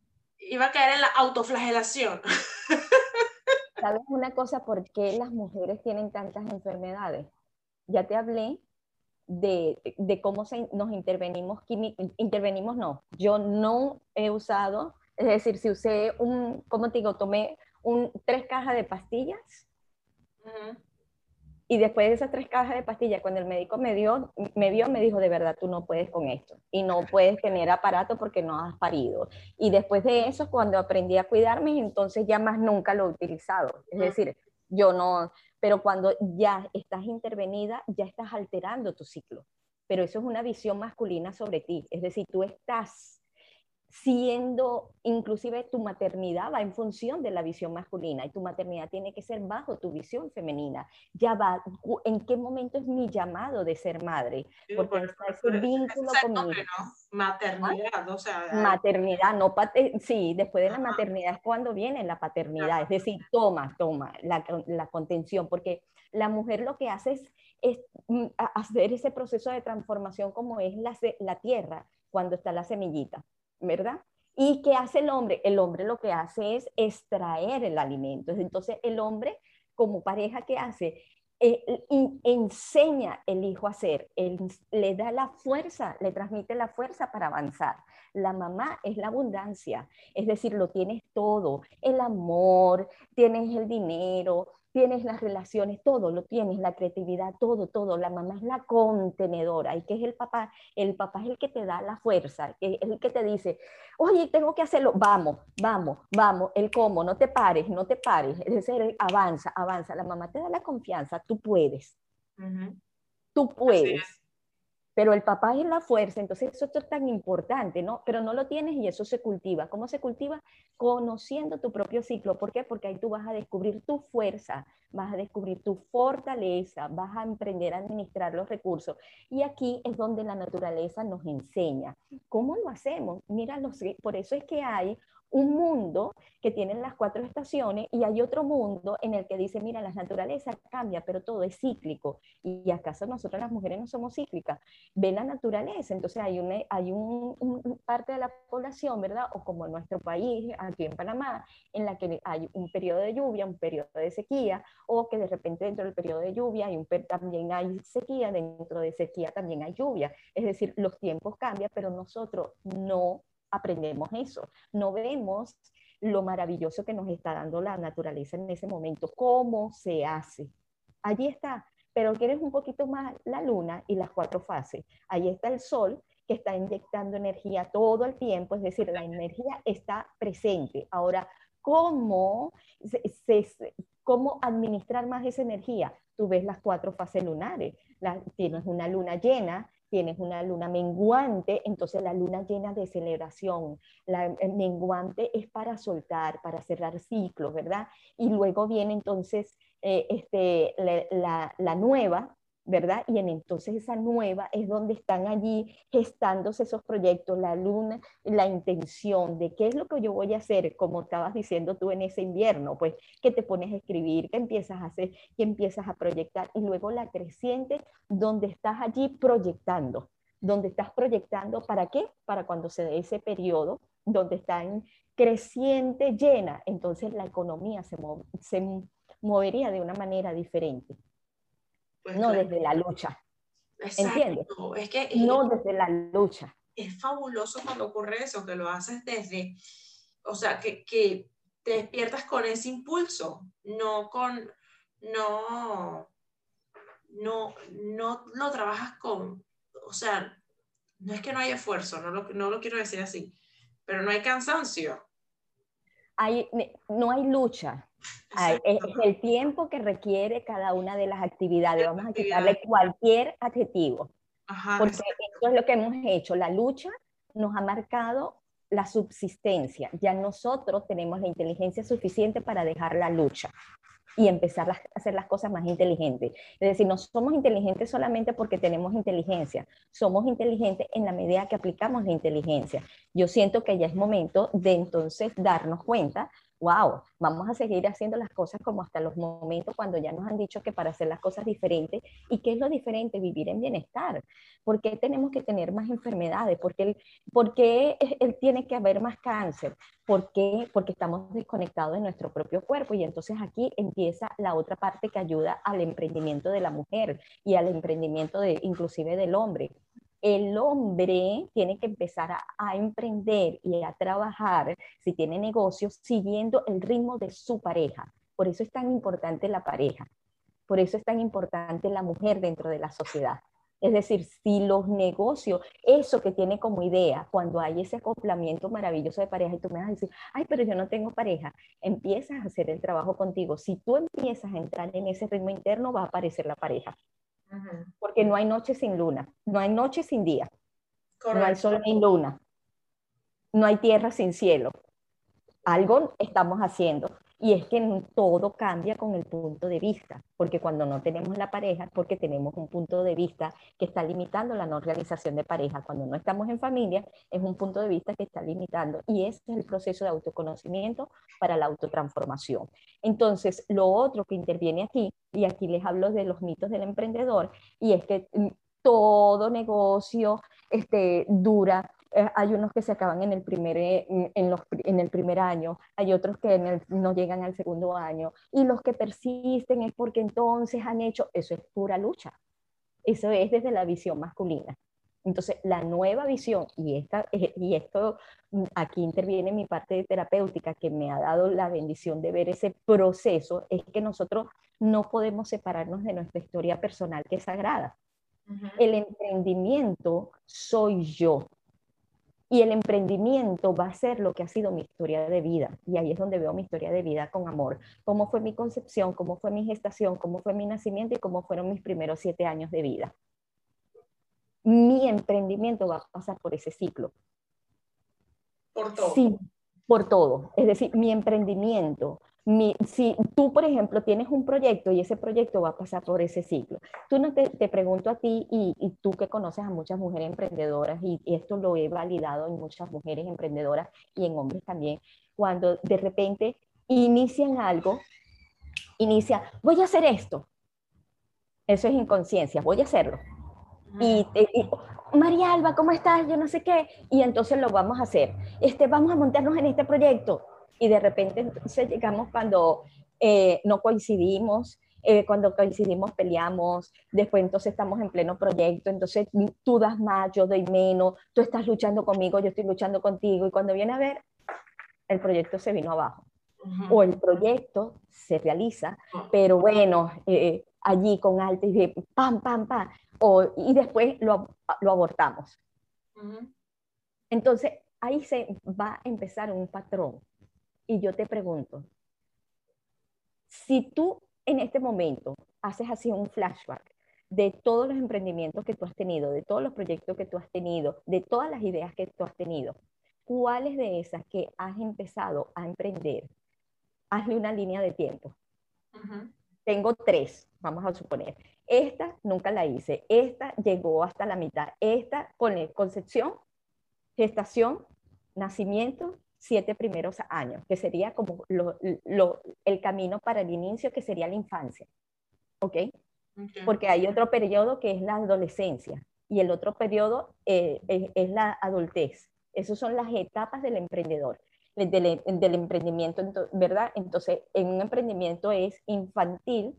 Iba a caer en la autoflagelación. ¿Sabes una cosa? ¿Por qué las mujeres tienen tantas enfermedades? Ya te hablé de, de cómo se, nos intervenimos, intervenimos no, yo no he usado, es decir, si usé un, ¿cómo te digo? Tomé un, tres cajas de pastillas y después de esas tres cajas de pastillas, cuando el médico me, dio, me vio, me dijo, de verdad, tú no puedes con esto. Y no puedes tener aparato porque no has parido. Y después de eso, cuando aprendí a cuidarme, entonces ya más nunca lo he utilizado. Es decir, yo no, pero cuando ya estás intervenida, ya estás alterando tu ciclo. Pero eso es una visión masculina sobre ti. Es decir, tú estás siendo, inclusive tu maternidad va en función de la visión masculina y tu maternidad tiene que ser bajo tu visión femenina. Ya va, ¿en qué momento es mi llamado de ser madre? Porque está ese vínculo con mi... Maternidad, o sea... Maternidad, no, sí, después de la maternidad es cuando viene la paternidad, es decir, toma, toma la, la contención, porque la mujer lo que hace es, es, mm, hacer ese proceso de transformación como es la, la tierra cuando está la semillita ¿verdad? ¿Y qué hace el hombre? El hombre lo que hace es extraer el alimento. Entonces el hombre, como pareja, ¿qué hace? Eh, enseña el hijo a hacer, le da la fuerza, le transmite la fuerza para avanzar. La mamá es la abundancia, es decir, lo tienes todo, el amor, tienes el dinero, tienes las relaciones, todo lo tienes, la creatividad, todo, todo. La mamá es la contenedora. ¿Y qué es el papá? El papá es el que te da la fuerza, es el que te dice, oye, tengo que hacerlo, vamos, vamos, vamos, el cómo, no te pares, no te pares. Es decir, avanza, avanza. La mamá te da la confianza, tú puedes. Tú puedes pero el papá es la fuerza, entonces eso es tan importante, ¿no? Pero no lo tienes y eso se cultiva. ¿Cómo se cultiva? Conociendo tu propio ciclo. ¿Por qué? Porque ahí tú vas a descubrir tu fuerza, vas a descubrir tu fortaleza, vas a emprender a administrar los recursos. Y aquí es donde la naturaleza nos enseña. ¿Cómo lo hacemos? Mira, por eso es que hay un mundo que tiene las cuatro estaciones y hay otro mundo en el que dice, mira, la naturaleza cambia, pero todo es cíclico. ¿Y acaso nosotros las mujeres no somos cíclicas? Ve la naturaleza, entonces hay, una, hay un, parte de la población, ¿verdad? O como en nuestro país, aquí en Panamá, en la que hay un periodo de lluvia, un periodo de sequía, o que de repente dentro del periodo de lluvia hay un, también hay sequía, dentro de sequía también hay lluvia. Es decir, los tiempos cambian, pero nosotros no aprendemos eso. No vemos lo maravilloso que nos está dando la naturaleza en ese momento, cómo se hace. Allí está, pero quieres un poquito más la luna y las cuatro fases. Ahí está el sol que está inyectando energía todo el tiempo, es decir, la energía está presente. Ahora, ¿cómo, cómo administrar más esa energía? Tú ves las cuatro fases lunares. tienes una luna llena, tienes una luna menguante, entonces la luna llena de celebración. La menguante es para soltar, para cerrar ciclos, ¿verdad? Y luego viene entonces eh, este, la, la, nueva, ¿verdad? Y en entonces esa nueva es donde están allí gestándose esos proyectos, la luna, la intención de qué es lo que yo voy a hacer, como estabas diciendo tú en ese invierno, pues que te pones a escribir, que empiezas a hacer, que empiezas a proyectar y luego la creciente donde estás allí proyectando, donde estás proyectando, ¿para qué? Para cuando se dé ese periodo donde está en creciente, llena, entonces la economía se movería de una manera diferente. Pues no desde la lucha. ¿Entiendes? Es que, no desde la lucha. Es fabuloso cuando ocurre eso, que lo haces desde, o sea, que, que te despiertas con ese impulso, no con, no, no, no lo trabajas con, o sea, no es que no hay esfuerzo, no lo, no lo quiero decir así, pero no hay cansancio. Hay, no hay lucha. es, el tiempo que requiere cada una de las actividades. Vamos a quitarle cualquier adjetivo. porque esto es lo que hemos hecho. La lucha nos ha marcado la subsistencia. Ya nosotros tenemos la inteligencia suficiente para dejar la lucha y empezar a hacer las cosas más inteligentes. Es decir, no somos inteligentes solamente porque tenemos inteligencia, somos inteligentes en la medida que aplicamos la inteligencia. Yo siento que ya es momento de entonces darnos cuenta wow, vamos a seguir haciendo las cosas como hasta los momentos cuando ya nos han dicho que para hacer las cosas diferentes, ¿y qué es lo diferente? Vivir en bienestar. ¿Por qué tenemos que tener más enfermedades? ¿Por qué, él tiene que haber más cáncer? ¿Por qué? Porque estamos desconectados de nuestro propio cuerpo y entonces aquí empieza la otra parte que ayuda al emprendimiento de la mujer y al emprendimiento de, inclusive del hombre el hombre tiene que empezar a, emprender y a trabajar, si tiene negocios, siguiendo el ritmo de su pareja. Por eso es tan importante la pareja. Por eso es tan importante la mujer dentro de la sociedad. Es decir, si los negocios, eso que tiene como idea, cuando hay ese acoplamiento maravilloso de pareja y tú me vas a decir, ay, pero yo no tengo pareja, empiezas a hacer el trabajo contigo. Si tú empiezas a entrar en ese ritmo interno, va a aparecer la pareja porque no hay noche sin luna, no hay noche sin día, no hay sol sin luna, no hay tierra sin cielo. Algo estamos haciendo. Y es que todo cambia con el punto de vista, porque cuando no tenemos la pareja, porque tenemos un punto de vista que está limitando la no realización de pareja. Cuando no estamos en familia, es un punto de vista que está limitando. Y ese es el proceso de autoconocimiento para la autotransformación. Entonces, lo otro que interviene aquí, y aquí les hablo de los mitos del emprendedor, y es que mm, todo negocio este, dura eh, hay unos que se acaban en el primer, eh, en los, en el primer año, hay otros que no llegan al segundo año, y los que persisten es porque entonces han hecho, eso es pura lucha, eso es desde la visión masculina. Entonces, la nueva visión, y, esta, eh, y esto mm, aquí interviene mi parte terapéutica que me ha dado la bendición de ver ese proceso, es que nosotros no podemos separarnos de nuestra historia personal que es sagrada. El emprendimiento soy yo, y el emprendimiento va a ser lo que ha sido mi historia de vida. Y ahí es donde veo mi historia de vida con amor. Cómo fue mi concepción, cómo fue mi gestación, cómo fue mi nacimiento y cómo fueron mis primeros siete años de vida. Mi emprendimiento va a pasar por ese ciclo. Por todo. Sí, por todo. Es decir, mi emprendimiento si tú, por ejemplo, tienes un proyecto y ese proyecto va a pasar por ese ciclo, tú no te, te pregunto a ti y, tú que conoces a muchas mujeres emprendedoras y, esto lo he validado en muchas mujeres emprendedoras y en hombres también, cuando de repente inician algo, inicia, voy a hacer esto. Eso es inconsciencia, voy a hacerlo. Y, y, María Alba, ¿cómo estás? Yo no sé qué. Y entonces lo vamos a hacer. Este, vamos a montarnos en este proyecto y de repente entonces llegamos cuando eh, no coincidimos, eh, cuando coincidimos peleamos, después entonces estamos en pleno proyecto, entonces tú das más, yo doy menos, tú estás luchando conmigo, yo estoy luchando contigo y cuando viene a ver, el proyecto se vino abajo. O el proyecto se realiza, pero bueno, eh, allí con alto y de pam, pam, pam, o, y después lo, lo abortamos. Entonces, ahí se va a empezar un patrón y yo te pregunto, si tú en este momento haces así un flashback de todos los emprendimientos que tú has tenido, de todos los proyectos que tú has tenido, de todas las ideas que tú has tenido, ¿cuáles de esas que has empezado a emprender? Hazle una línea de tiempo. Tengo tres, vamos a suponer. Esta nunca la hice, esta llegó hasta la mitad, esta con concepción, gestación, nacimiento siete primeros años, que sería como el camino para el inicio, que sería la infancia. ¿Ok? Porque hay otro periodo que es la adolescencia y el otro periodo eh, es, la adultez. Esas son las etapas del emprendedor, del, del emprendimiento, ¿verdad? Entonces, en un emprendimiento es infantil,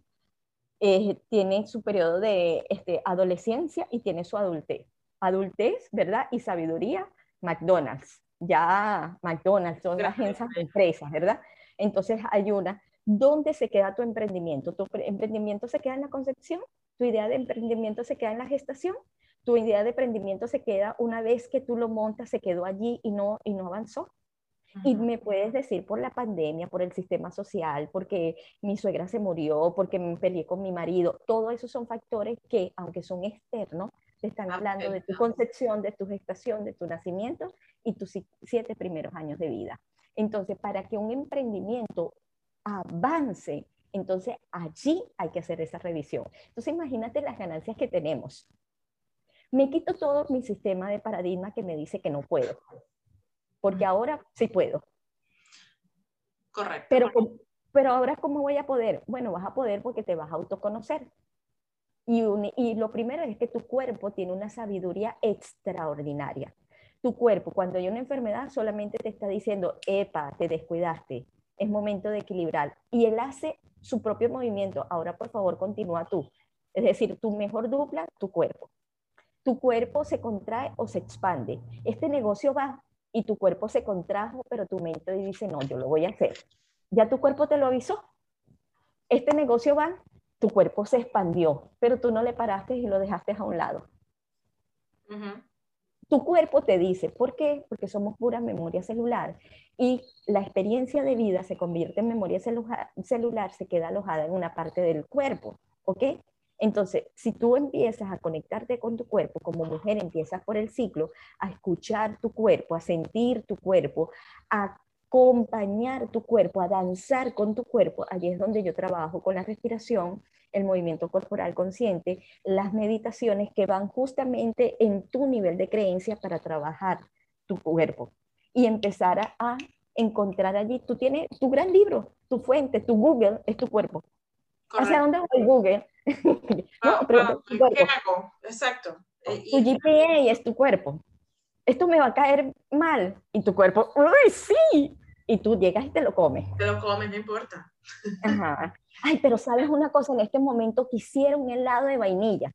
eh, tiene su periodo de este, adolescencia y tiene su adultez. Adultez, ¿verdad? Y sabiduría, McDonald's ya McDonald's, todas las agencias de empresas, ¿verdad? Entonces hay una, ¿dónde se queda tu emprendimiento? ¿Tu emprendimiento se queda en la concepción? ¿Tu idea de emprendimiento se queda en la gestación? ¿Tu idea de emprendimiento se queda una vez que tú lo montas, se quedó allí y no, y no avanzó? Y me puedes decir por la pandemia, por el sistema social, porque mi suegra se murió, porque me peleé con mi marido. Todo eso son factores que, aunque son externos, te están hablando de tu concepción, de tu gestación, de tu nacimiento y tus siete primeros años de vida. Entonces, para que un emprendimiento avance, entonces allí hay que hacer esa revisión. Entonces, imagínate las ganancias que tenemos. Me quito todo mi sistema de paradigma que me dice que no puedo porque ahora sí puedo. Correcto. Pero, pero ahora, ¿cómo voy a poder? Bueno, vas a poder porque te vas a autoconocer. Y, y lo primero es que tu cuerpo tiene una sabiduría extraordinaria. Tu cuerpo, cuando hay una enfermedad, solamente te está diciendo, epa, te descuidaste, es momento de equilibrar. Y él hace su propio movimiento. Ahora, por favor, continúa tú. Es decir, tu mejor dupla, tu cuerpo. Tu cuerpo se contrae o se expande. Este negocio va y tu cuerpo se contrajo, pero tu mente dice, no, yo lo voy a hacer. Ya tu cuerpo te lo avisó. Este negocio va, tu cuerpo se expandió, pero tú no le paraste y lo dejaste a un lado. Tu cuerpo te dice, ¿por qué? Porque somos pura memoria celular y la experiencia de vida se convierte en memoria celular, celular se queda alojada en una parte del cuerpo, ¿ok? Entonces, si tú empiezas a conectarte con tu cuerpo, como mujer empiezas por el ciclo, a escuchar tu cuerpo, a sentir tu cuerpo, a acompañar tu cuerpo, a danzar con tu cuerpo, allí es donde yo trabajo con la respiración, el movimiento corporal consciente, las meditaciones que van justamente en tu nivel de creencia para trabajar tu cuerpo y empezar a, encontrar allí, tú tienes tu gran libro, tu fuente, tu Google es tu cuerpo. ¿Hacia dónde el Google? no, pero ¿qué hago? Exacto. Tu GPA es tu cuerpo. Esto me va a caer mal. Y tu cuerpo, ¡uy, sí! Y tú llegas y te lo comes. Te lo comes, no importa. Ajá. Ay, pero sabes una cosa, en este momento quisiera un helado de vainilla.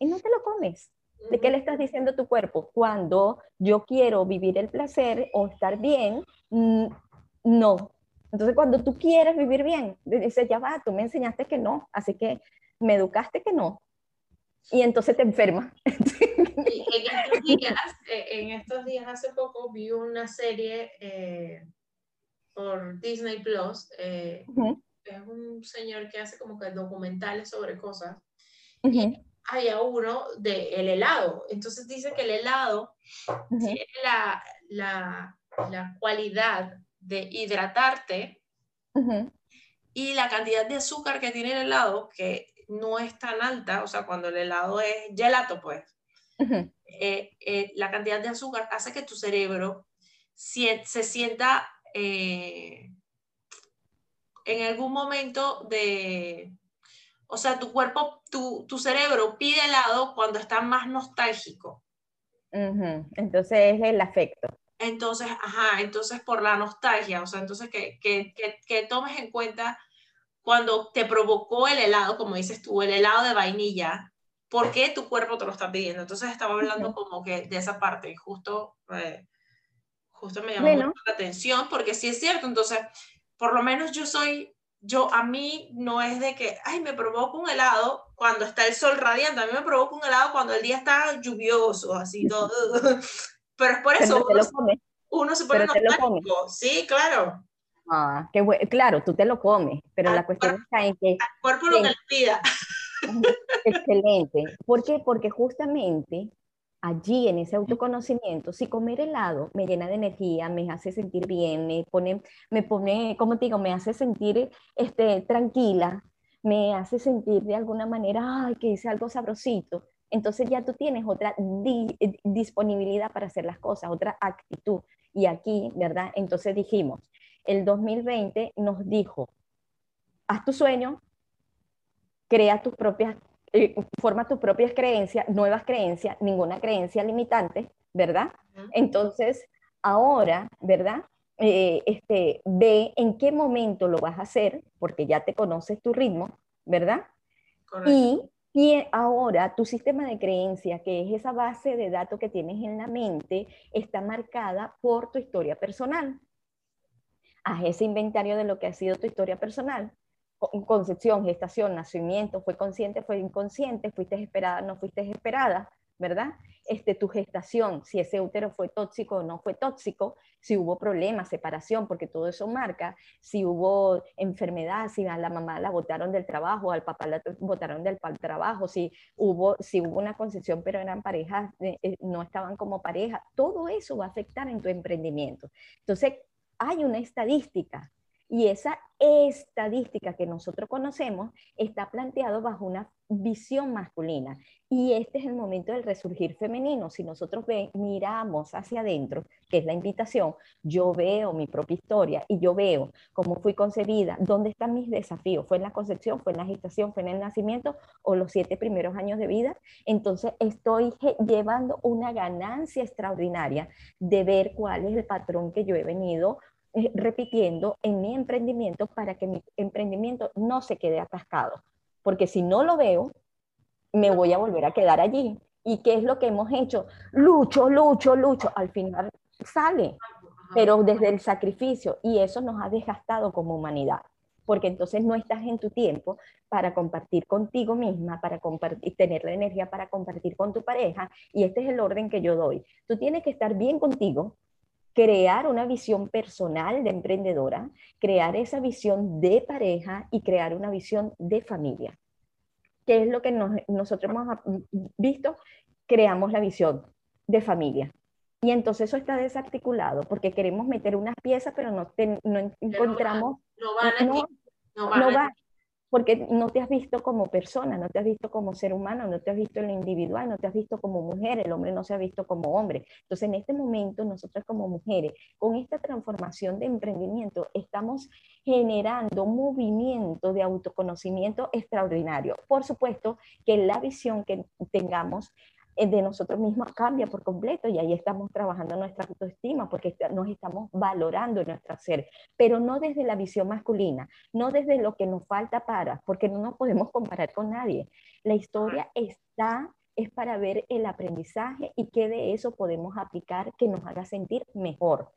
Y no te lo comes. ¿De qué le estás diciendo a tu cuerpo? Cuando yo quiero vivir el placer o estar bien, no. Entonces, cuando tú quieres vivir bien, dices, ya va, tú me enseñaste que no, así que me educaste que no. Y entonces te enfermas. Eh, en, estos días, hace poco, vi una serie eh, por Disney Plus. Eh, es un señor que hace como que documentales sobre cosas. Y había uno de el helado. Entonces dice que el helado tiene la, la, la, cualidad de hidratarte y la cantidad de azúcar que tiene el helado, que no es tan alta, o sea, cuando el helado es gelato, pues, eh, eh, la cantidad de azúcar hace que tu cerebro se, sienta eh, en algún momento de, o sea, tu cuerpo, tu, tu cerebro pide helado cuando está más nostálgico. Entonces es el afecto. Entonces, ajá, entonces por la nostalgia, o sea, entonces que, que, que tomes en cuenta cuando te provocó el helado, como dices tú, el helado de vainilla, ¿por qué tu cuerpo te lo está pidiendo? Entonces estaba hablando como que de esa parte, justo, eh, justo me llamó la atención, porque sí es cierto, entonces, por lo menos yo soy, yo, a mí no es de que, ay, me provoca un helado cuando está el sol radiante, a mí me provoca un helado cuando el día está lluvioso, así todo, pero es por eso, uno, se pone nostálgico, sí, claro. Ah, claro, tú te lo comes, pero la cuestión está en que... Al cuerpo lo que le pida. Excelente. ¿Por qué? Porque justamente allí en ese autoconocimiento, si comer helado me llena de energía, me hace sentir bien, me pone, me pone, como te digo, me hace sentir este, tranquila, me hace sentir de alguna manera, ay, que hice algo sabrosito. Entonces ya tú tienes otra disponibilidad para hacer las cosas, otra actitud. Y aquí, ¿verdad? Entonces dijimos, el 2020 nos dijo, haz tu sueño, crea tus propias, eh, forma tus propias creencias, nuevas creencias, ninguna creencia limitante, ¿verdad? Entonces, ahora, ¿verdad? Eh, este, ve en qué momento lo vas a hacer, porque ya te conoces tu ritmo, ¿verdad? Y, y ahora tu sistema de creencia, que es esa base de datos que tienes en la mente, está marcada por tu historia personal. Haz ese inventario de lo que ha sido tu historia personal, concepción, gestación, nacimiento, fue consciente, fue inconsciente, fuiste esperada, no fuiste esperada, ¿verdad? Este, tu gestación, si ese útero fue tóxico o no fue tóxico, si hubo problemas, separación, porque todo eso marca, si hubo enfermedad, si a la mamá la botaron del trabajo, al papá la botaron del trabajo, si hubo, si hubo una concepción pero eran parejas, eh, eh, no estaban como pareja, todo eso va a afectar en tu emprendimiento. Entonces, hay una estadística y esa estadística que nosotros conocemos está planteado bajo una visión masculina. Y este es el momento del resurgir femenino. Si nosotros miramos hacia adentro, que es la invitación, yo veo mi propia historia y yo veo cómo fui concebida, dónde están mis desafíos. ¿Fue en la concepción, fue en la gestación, fue en el nacimiento o los siete primeros años de vida? Entonces estoy llevando una ganancia extraordinaria de ver cuál es el patrón que yo he venido eh, repitiendo en mi emprendimiento para que mi emprendimiento no se quede atascado. Porque si no lo veo, me voy a volver a quedar allí. ¿Y qué es lo que hemos hecho? Lucho, lucho, lucho. Al final sale, pero desde el sacrificio. Y eso nos ha desgastado como humanidad. Porque entonces no estás en tu tiempo para compartir contigo misma, para compartir, tener la energía para compartir con tu pareja. Y este es el orden que yo doy. Tú tienes que estar bien contigo, crear una visión personal de emprendedora, crear esa visión de pareja y crear una visión de familia. ¿Qué es lo que nosotros hemos visto? Creamos la visión de familia. Y entonces eso está desarticulado porque queremos meter unas piezas, pero no, no encontramos... No, van, no, van, porque no te has visto como persona, no te has visto como ser humano, no te has visto en lo individual, no te has visto como mujer, el hombre no se ha visto como hombre. Entonces, en este momento, nosotras como mujeres, con esta transformación de emprendimiento, estamos generando un movimiento de autoconocimiento extraordinario. Por supuesto que la visión que tengamos de nosotros mismos cambia por completo y ahí estamos trabajando nuestra autoestima porque nos estamos valorando en nuestro ser, pero no desde la visión masculina, no desde lo que nos falta para, porque no nos podemos comparar con nadie. La historia está es para ver el aprendizaje y qué de eso podemos aplicar que nos haga sentir mejor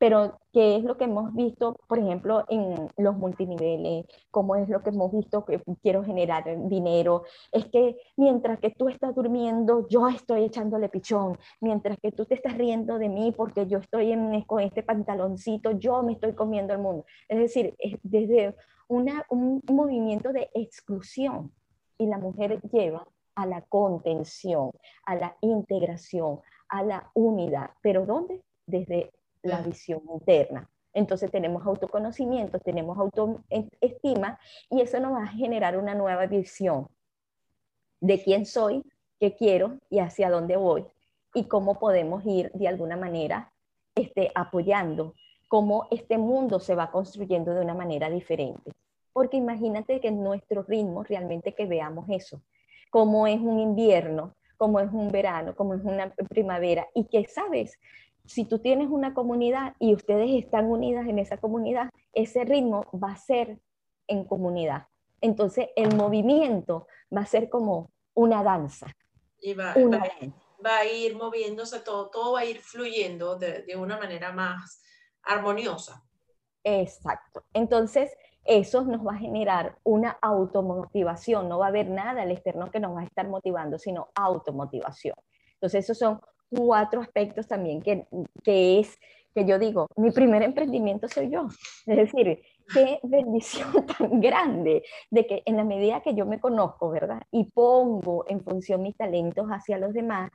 pero qué es lo que hemos visto, por ejemplo, en los multiniveles, cómo es lo que hemos visto que quiero generar dinero, es que mientras que tú estás durmiendo, yo estoy echándole pichón, mientras que tú te estás riendo de mí porque yo estoy en, con este pantaloncito, yo me estoy comiendo el mundo. Es decir, es desde una, un movimiento de exclusión y la mujer lleva a la contención, a la integración, a la unidad. ¿Pero dónde? Desde la visión interna. Entonces tenemos autoconocimiento, tenemos autoestima y eso nos va a generar una nueva visión de quién soy, qué quiero y hacia dónde voy y cómo podemos ir de alguna manera este, apoyando cómo este mundo se va construyendo de una manera diferente. Porque imagínate que en nuestro ritmo realmente que veamos eso, cómo es un invierno, cómo es un verano, cómo es una primavera y que sabes si tú tienes una comunidad y ustedes están unidas en esa comunidad, ese ritmo va a ser en comunidad. Entonces el movimiento va a ser como una danza. Y va, a ir moviéndose todo, todo va a ir fluyendo de, de una manera más armoniosa. Exacto. Entonces, eso nos va a generar una automotivación, no va a haber nada al externo que nos va a estar motivando, sino automotivación. Entonces, esos son cuatro aspectos también que, que es, que yo digo, mi primer emprendimiento soy yo. Es decir, qué bendición tan grande de que en la medida que yo me conozco, ¿verdad? Y pongo en función mis talentos hacia los demás,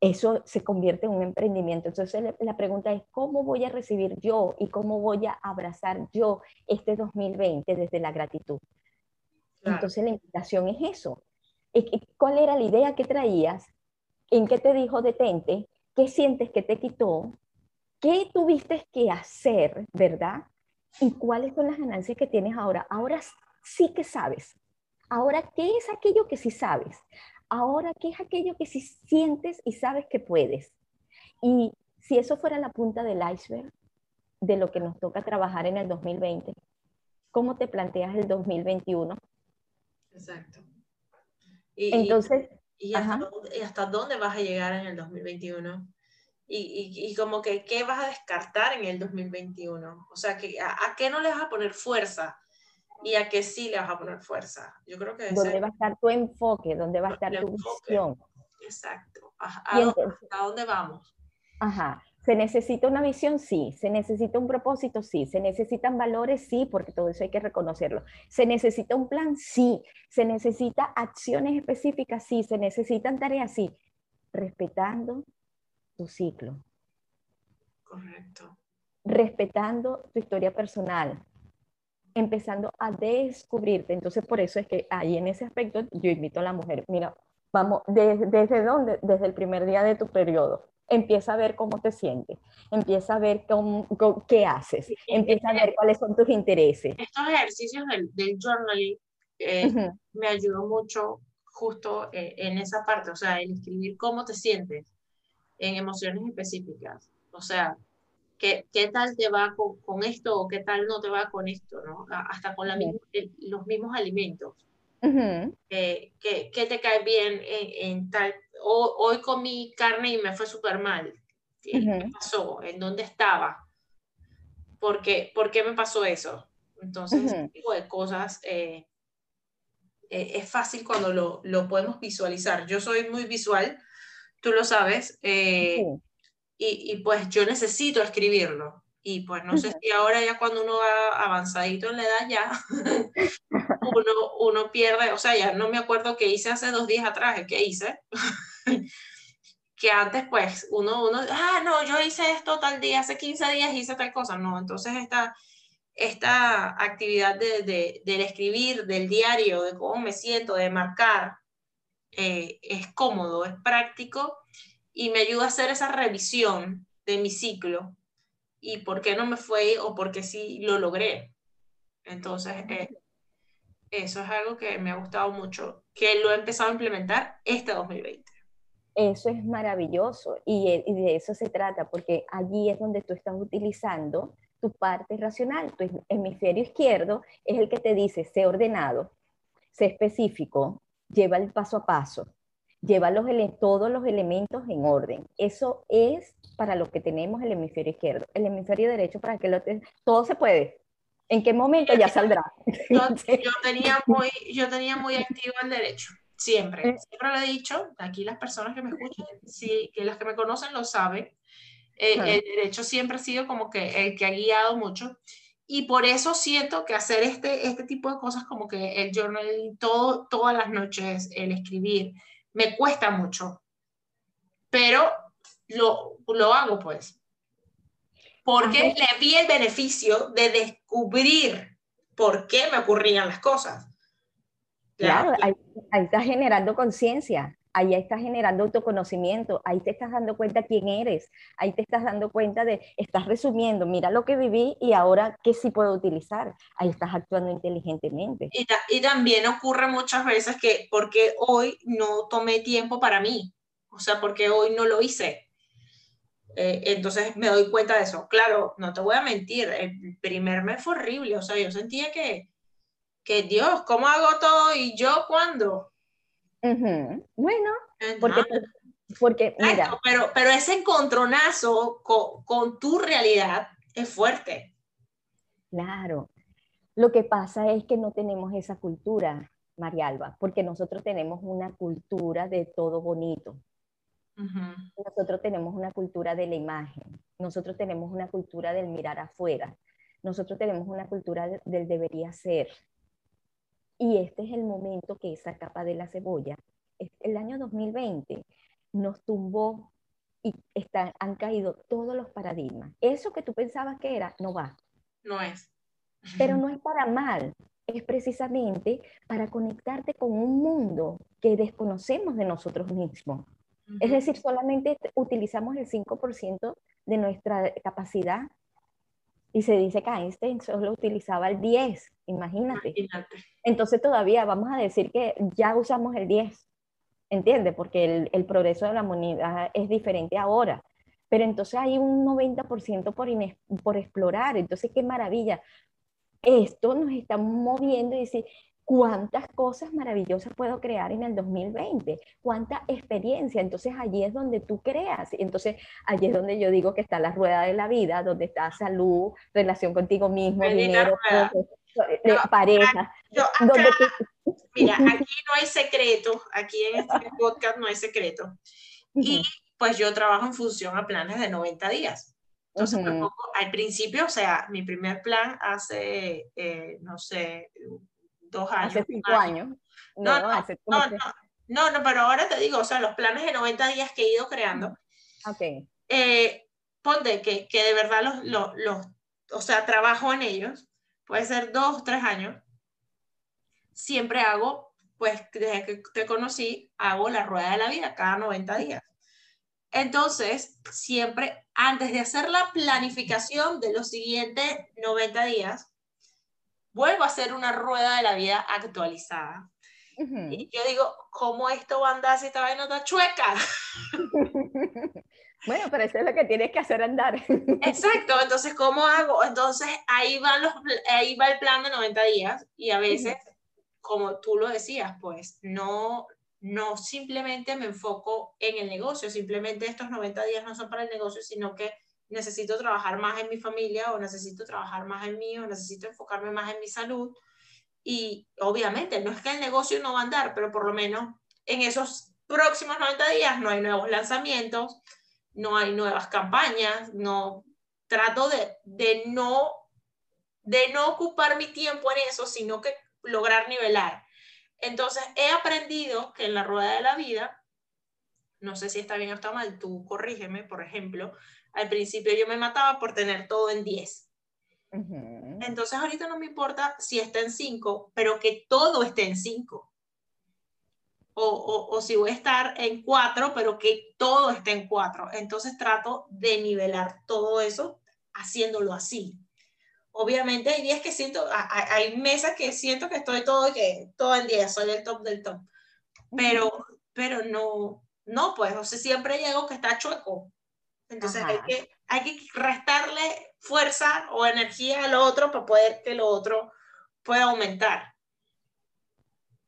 eso se convierte en un emprendimiento. Entonces la pregunta es, ¿cómo voy a recibir yo y cómo voy a abrazar yo este 2020 desde la gratitud? Entonces la invitación es eso. ¿Cuál era la idea que traías? En qué te dijo detente, qué sientes que te quitó, qué tuviste que hacer, ¿verdad? Y cuáles son las ganancias que tienes ahora. Ahora sí que sabes. Ahora, ¿qué es aquello que sí sabes? Ahora, ¿qué es aquello que sí sientes y sabes que puedes? Y si eso fuera la punta del iceberg de lo que nos toca trabajar en el 2020, ¿cómo te planteas el 2021? Exacto. Entonces, ¿Y hasta, dónde, vas a llegar en el 2021? Y, y, como que, ¿qué vas a descartar en el 2021? O sea, que, ¿a, qué no le vas a poner fuerza? Y a qué sí le vas a poner fuerza. Yo creo que... ¿Dónde va a estar tu enfoque? ¿Dónde va a estar tu visión? Exacto. ¿A, dónde, ¿A dónde vamos? Ajá. ¿Se necesita una visión? Sí. ¿Se necesita un propósito? Sí. ¿Se necesitan valores? Sí, porque todo eso hay que reconocerlo. ¿Se necesita un plan? Sí. ¿Se necesita acciones específicas? Sí. ¿Se necesitan tareas? Sí. Respetando tu ciclo. Correcto. Respetando tu historia personal. Empezando a descubrirte. Entonces, por eso es que ahí en ese aspecto yo invito a la mujer, mira, vamos, ¿desde, desde dónde? Desde el primer día de tu periodo empieza a ver cómo te sientes, empieza a ver cómo, qué haces, empieza a ver cuáles son tus intereses. Estos ejercicios del, del journaling eh, me ayudó mucho justo eh, en esa parte, o sea, el escribir cómo te sientes en emociones específicas, o sea, qué, qué tal te va con, con, esto o qué tal no te va con esto, ¿no? Hasta con la los mismos alimentos. Eh, que, te cae bien en, tal... hoy comí carne y me fue súper mal. ¿Qué pasó? ¿En dónde estaba? ¿Por qué, ¿Por qué me pasó eso? Entonces, ese tipo de cosas eh, eh, es fácil cuando lo, lo, podemos visualizar. Yo soy muy visual, tú lo sabes, y, y, pues yo necesito escribirlo. Y pues no sé si ahora ya cuando uno va avanzadito en la edad ya, uno, uno pierde, o sea, ya no me acuerdo qué hice hace dos días atrás, ¿qué hice? que antes pues uno, uno, ah, no, yo hice esto tal día, hace 15 días hice tal cosa, no, entonces esta, esta actividad de, de, del escribir, del diario, de cómo me siento, de marcar, eh, es cómodo, es práctico y me ayuda a hacer esa revisión de mi ciclo y por qué no me fue o por qué sí lo logré. Entonces, eh, eso es algo que me ha gustado mucho, que lo he empezado a implementar este 2020. Eso es maravilloso y, de eso se trata, porque allí es donde tú estás utilizando tu parte racional. Tu hemisferio izquierdo es el que te dice, sé ordenado, sé específico, lleva el paso a paso, lleva los, todos los elementos en orden. Eso es para lo que tenemos el hemisferio izquierdo. El hemisferio derecho para que lo todo se puede. ¿En qué momento ya saldrá? Yo, tenía, muy, yo tenía muy activo el derecho, siempre. Eh. Siempre lo he dicho, aquí las personas que me escuchan, sí, que las que me conocen lo saben. Eh, el derecho siempre ha sido como que el que ha guiado mucho. Y por eso siento que hacer este, este tipo de cosas como que el journaling todo, todas las noches, el escribir, me cuesta mucho. Pero lo, lo hago pues. Porque le vi el beneficio de descubrir por qué me ocurrían las cosas. Claro, ahí, estás generando conciencia, ahí estás generando autoconocimiento, ahí te estás dando cuenta quién eres, ahí te estás dando cuenta de, estás resumiendo, mira lo que viví y ahora qué sí puedo utilizar, ahí estás actuando inteligentemente. Y, y también ocurre muchas veces que porque hoy no tomé tiempo para mí, o sea, porque hoy no lo hice, eh, entonces me doy cuenta de eso. Claro, no te voy a mentir, el primer mes fue horrible, o sea, yo sentía que, que Dios, ¿cómo hago todo y yo cuándo? Bueno, porque, porque mira. pero, pero ese encontronazo con, con tu realidad es fuerte. Claro. Lo que pasa es que no tenemos esa cultura, María Alba, porque nosotros tenemos una cultura de todo bonito. Nosotros tenemos una cultura de la imagen, nosotros tenemos una cultura del mirar afuera, nosotros tenemos una cultura del debería ser. Y este es el momento que esa capa de la cebolla, el año 2020, nos tumbó y están, han caído todos los paradigmas. Eso que tú pensabas que era, no va. No es. Pero no es para mal, es precisamente para conectarte con un mundo que desconocemos de nosotros mismos. Es decir, solamente utilizamos el 5% de nuestra capacidad. Y se dice que Einstein solo utilizaba el 10, imagínate. Entonces todavía vamos a decir que ya usamos el 10, ¿entiendes? Porque el, progreso de la humanidad es diferente ahora. Pero entonces hay un 90% por, por explorar. Entonces, qué maravilla. Esto nos está moviendo y dice, cuántas cosas maravillosas puedo crear en el 2020, cuánta experiencia. Entonces allí es donde tú creas. Entonces allí es donde yo digo que está la rueda de la vida, donde está salud, relación contigo mismo, dinero, eh, pareja. Mira, aquí no hay secreto, aquí en este podcast no hay secreto. Y pues yo trabajo en función a planes de 90 días. Entonces, al principio, o sea, mi primer plan hace, eh, no sé, dos años. Hace cinco años. No, no, no, no, no, pero ahora te digo, o sea, los planes de 90 días que he ido creando. Ok. Eh, ponte que, que de verdad los, los, los, o sea, trabajo en ellos, puede ser dos, tres años. Siempre hago, pues desde que te conocí, hago la rueda de la vida cada 90 días. Entonces, siempre antes de hacer la planificación de los siguientes 90 días, vuelvo a hacer una rueda de la vida actualizada. Y yo digo, ¿cómo esto va a andar si esta vaina está chueca? bueno, pero eso es lo que tienes que hacer andar. Exacto, entonces, ¿cómo hago? Entonces, ahí, van los, ahí va el plan de 90 días y a veces, como tú lo decías, pues no, no simplemente me enfoco en el negocio, simplemente estos 90 días no son para el negocio, sino que necesito trabajar más en mi familia o necesito trabajar más en mí o necesito enfocarme más en mi salud. Y obviamente no es que el negocio no va a andar, pero por lo menos en esos próximos 90 días no hay nuevos lanzamientos, no hay nuevas campañas, no trato de, de no de no ocupar mi tiempo en eso, sino que lograr nivelar. Entonces, he aprendido que en la rueda de la vida, no sé si está bien o está mal, tú corrígeme, por ejemplo, al principio yo me mataba por tener todo en 10. Entonces ahorita no me importa si está en 5, pero que todo esté en 5. O, o, o, si voy a estar en 4, pero que todo esté en 4. Entonces trato de nivelar todo eso haciéndolo así. Obviamente hay días que siento, hay, mesas que siento que estoy todo, que, todo en 10, soy el top del top. Pero, pero no, no, pues, o sea, siempre llego que está chueco. Entonces hay que, hay que restarle fuerza o energía al otro para poder que lo otro pueda aumentar.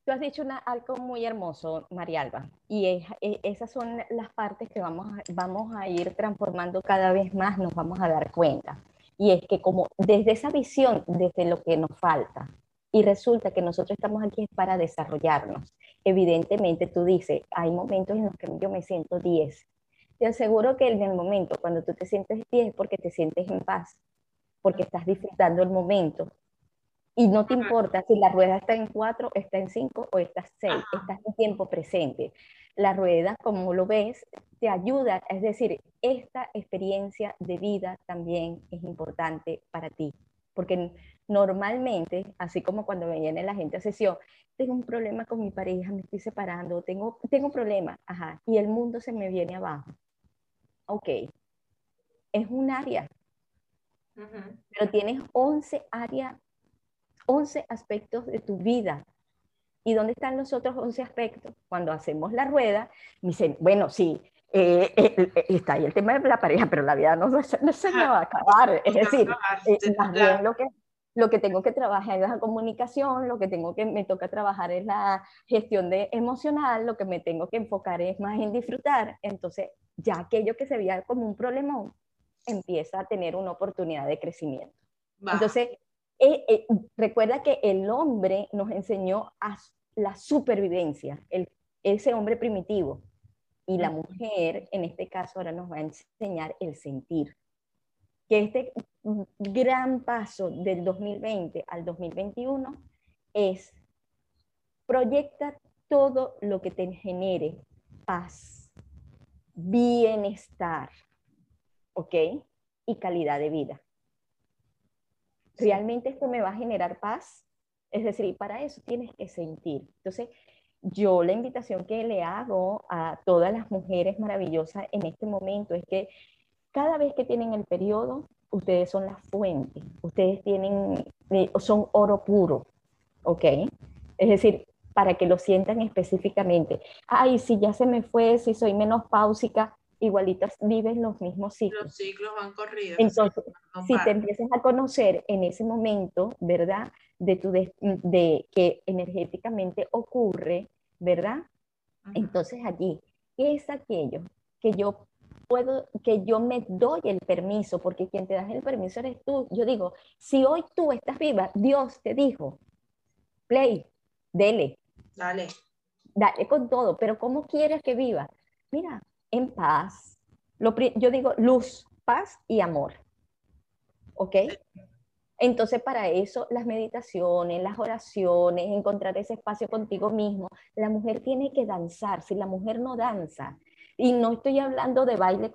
Tú has dicho una, algo muy hermoso, Marialba, y es, e, esas son las partes que vamos a, vamos a ir transformando cada vez más, nos vamos a dar cuenta. Y es que como desde esa visión, desde lo que nos falta, y resulta que nosotros estamos aquí para desarrollarnos. Evidentemente, tú dices, hay momentos en los que yo me siento 10, te aseguro que en el momento, cuando tú te sientes bien, es porque te sientes en paz, porque estás disfrutando el momento. Y no te importa si la rueda está en cuatro, está en cinco o está en seis, estás en tiempo presente. La rueda, como lo ves, te ayuda, es decir, esta experiencia de vida también es importante para ti, porque normalmente, así como cuando viene la gente a sesión, tengo un problema con mi pareja, me estoy separando, tengo, tengo un problema, ajá, y el mundo se me viene abajo ok, es un área, pero tienes 11 áreas, 11 aspectos de tu vida. ¿Y dónde están los otros 11 aspectos? Cuando hacemos la rueda, me dicen, bueno, sí, eh, eh, eh, está ahí el tema de la pareja, pero la vida no, no se me va a acabar. Es decir, más bien lo que lo que tengo que trabajar es la comunicación, lo que tengo que me toca trabajar es la gestión de emocional, lo que me tengo que enfocar es más en disfrutar. Entonces, ya aquello que se veía como un problemón empieza a tener una oportunidad de crecimiento. Entonces, eh, eh, recuerda que el hombre nos enseñó a la supervivencia, el, ese hombre primitivo, y la mujer, en este caso, ahora nos va a enseñar el sentir que este gran paso del 2020 al 2021 es proyecta todo lo que te genere paz, bienestar, ¿ok? Y calidad de vida. ¿Realmente esto me va a generar paz? Es decir, para eso tienes que sentir. Entonces, yo la invitación que le hago a todas las mujeres maravillosas en este momento es que cada vez que tienen el periodo, ustedes son la fuente, ustedes tienen, eh, son oro puro, ¿ok? Es decir, para que lo sientan específicamente. Ay, si ya se me fue, si soy menos pausica, igualitas viven los mismos ciclos. Los ciclos van corridos. Entonces, si te empiezas a conocer en ese momento, ¿verdad? de, tu de, que energéticamente ocurre, ¿verdad? Entonces allí, ¿qué es aquello que yo puedo, que yo me doy el permiso? Porque quien te da el permiso eres tú. Yo digo, si hoy tú estás viva, Dios te dijo, play, dele. Dale. Dale con todo, pero ¿cómo quieres que viva? Mira, en paz. Lo, yo digo luz, paz y amor. ¿Ok? Entonces, para eso, las meditaciones, las oraciones, encontrar ese espacio contigo mismo, la mujer tiene que danzar. Si la mujer no danza, y no estoy hablando de baile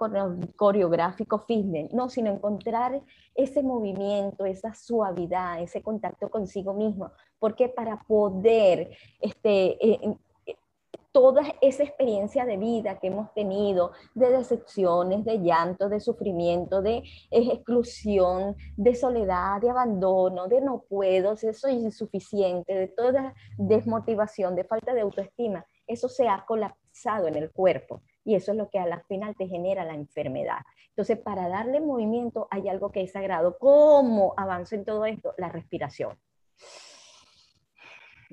coreográfico fitness, no, sino encontrar ese movimiento, esa suavidad, ese contacto consigo mismo, porque para poder este, eh, toda esa experiencia de vida que hemos tenido, de decepciones, de llanto, de sufrimiento, de exclusión, de soledad, de abandono, de no puedo, de soy insuficiente, de toda desmotivación, de falta de autoestima, eso se ha colapsado en el cuerpo y eso es lo que a la final te genera la enfermedad. Entonces, para darle movimiento hay algo que es sagrado. ¿Cómo avanzo en todo esto? La respiración.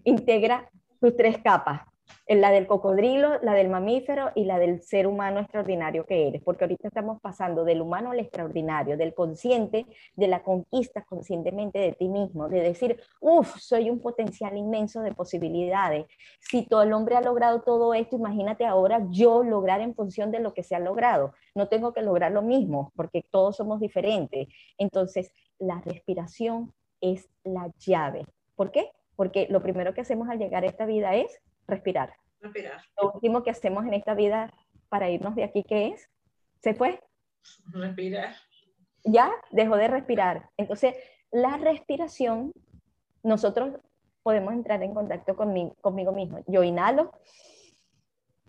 Integra tus tres capas, la del cocodrilo, la del mamífero y la del ser humano extraordinario que eres, porque ahorita estamos pasando del humano al extraordinario, del consciente, de la conquista conscientemente de ti mismo, de decir, uff, soy un potencial inmenso de posibilidades. Si todo el hombre ha logrado todo esto, imagínate ahora yo lograr en función de lo que se ha logrado. No tengo que lograr lo mismo, porque todos somos diferentes. Entonces, la respiración es la llave. ¿Por qué? Porque lo primero que hacemos al llegar a esta vida es respirar. Respirar. Lo último que hacemos en esta vida para irnos de aquí, ¿qué es? ¿Se fue? Respirar. Ya dejó de respirar. Entonces, la respiración, nosotros podemos entrar en contacto conmigo, conmigo mismo. Yo inhalo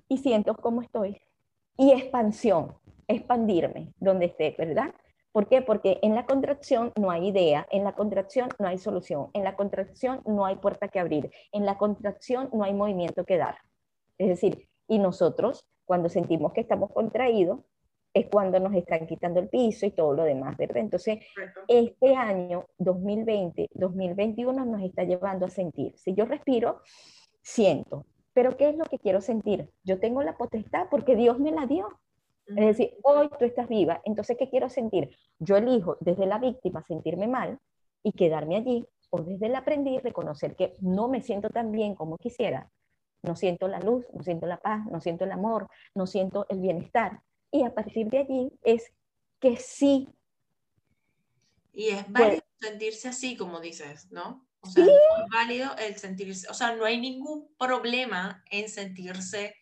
y siento cómo estoy. Y expansión, expandirme donde esté, ¿verdad? ¿Por qué? Porque en la contracción no hay idea, en la contracción no hay solución, en la contracción no hay puerta que abrir, en la contracción no hay movimiento que dar. Es decir, y nosotros cuando sentimos que estamos contraídos es cuando nos están quitando el piso y todo lo demás, ¿verdad? Entonces, este año 2020, 2021 nos está llevando a sentir. Si yo respiro, siento. Pero ¿qué es lo que quiero sentir? Yo tengo la potestad porque Dios me la dio. Es decir, hoy tú estás viva, entonces ¿qué quiero sentir? Yo elijo desde la víctima sentirme mal y quedarme allí, o desde el aprendiz reconocer que no me siento tan bien como quisiera, no siento la luz, no siento la paz, no siento el amor, no siento el bienestar. Y a partir de allí es que sí. Y es válido sentirse así, como dices, ¿no? O sea, es válido el sentirse, o sea, no hay ningún problema en sentirse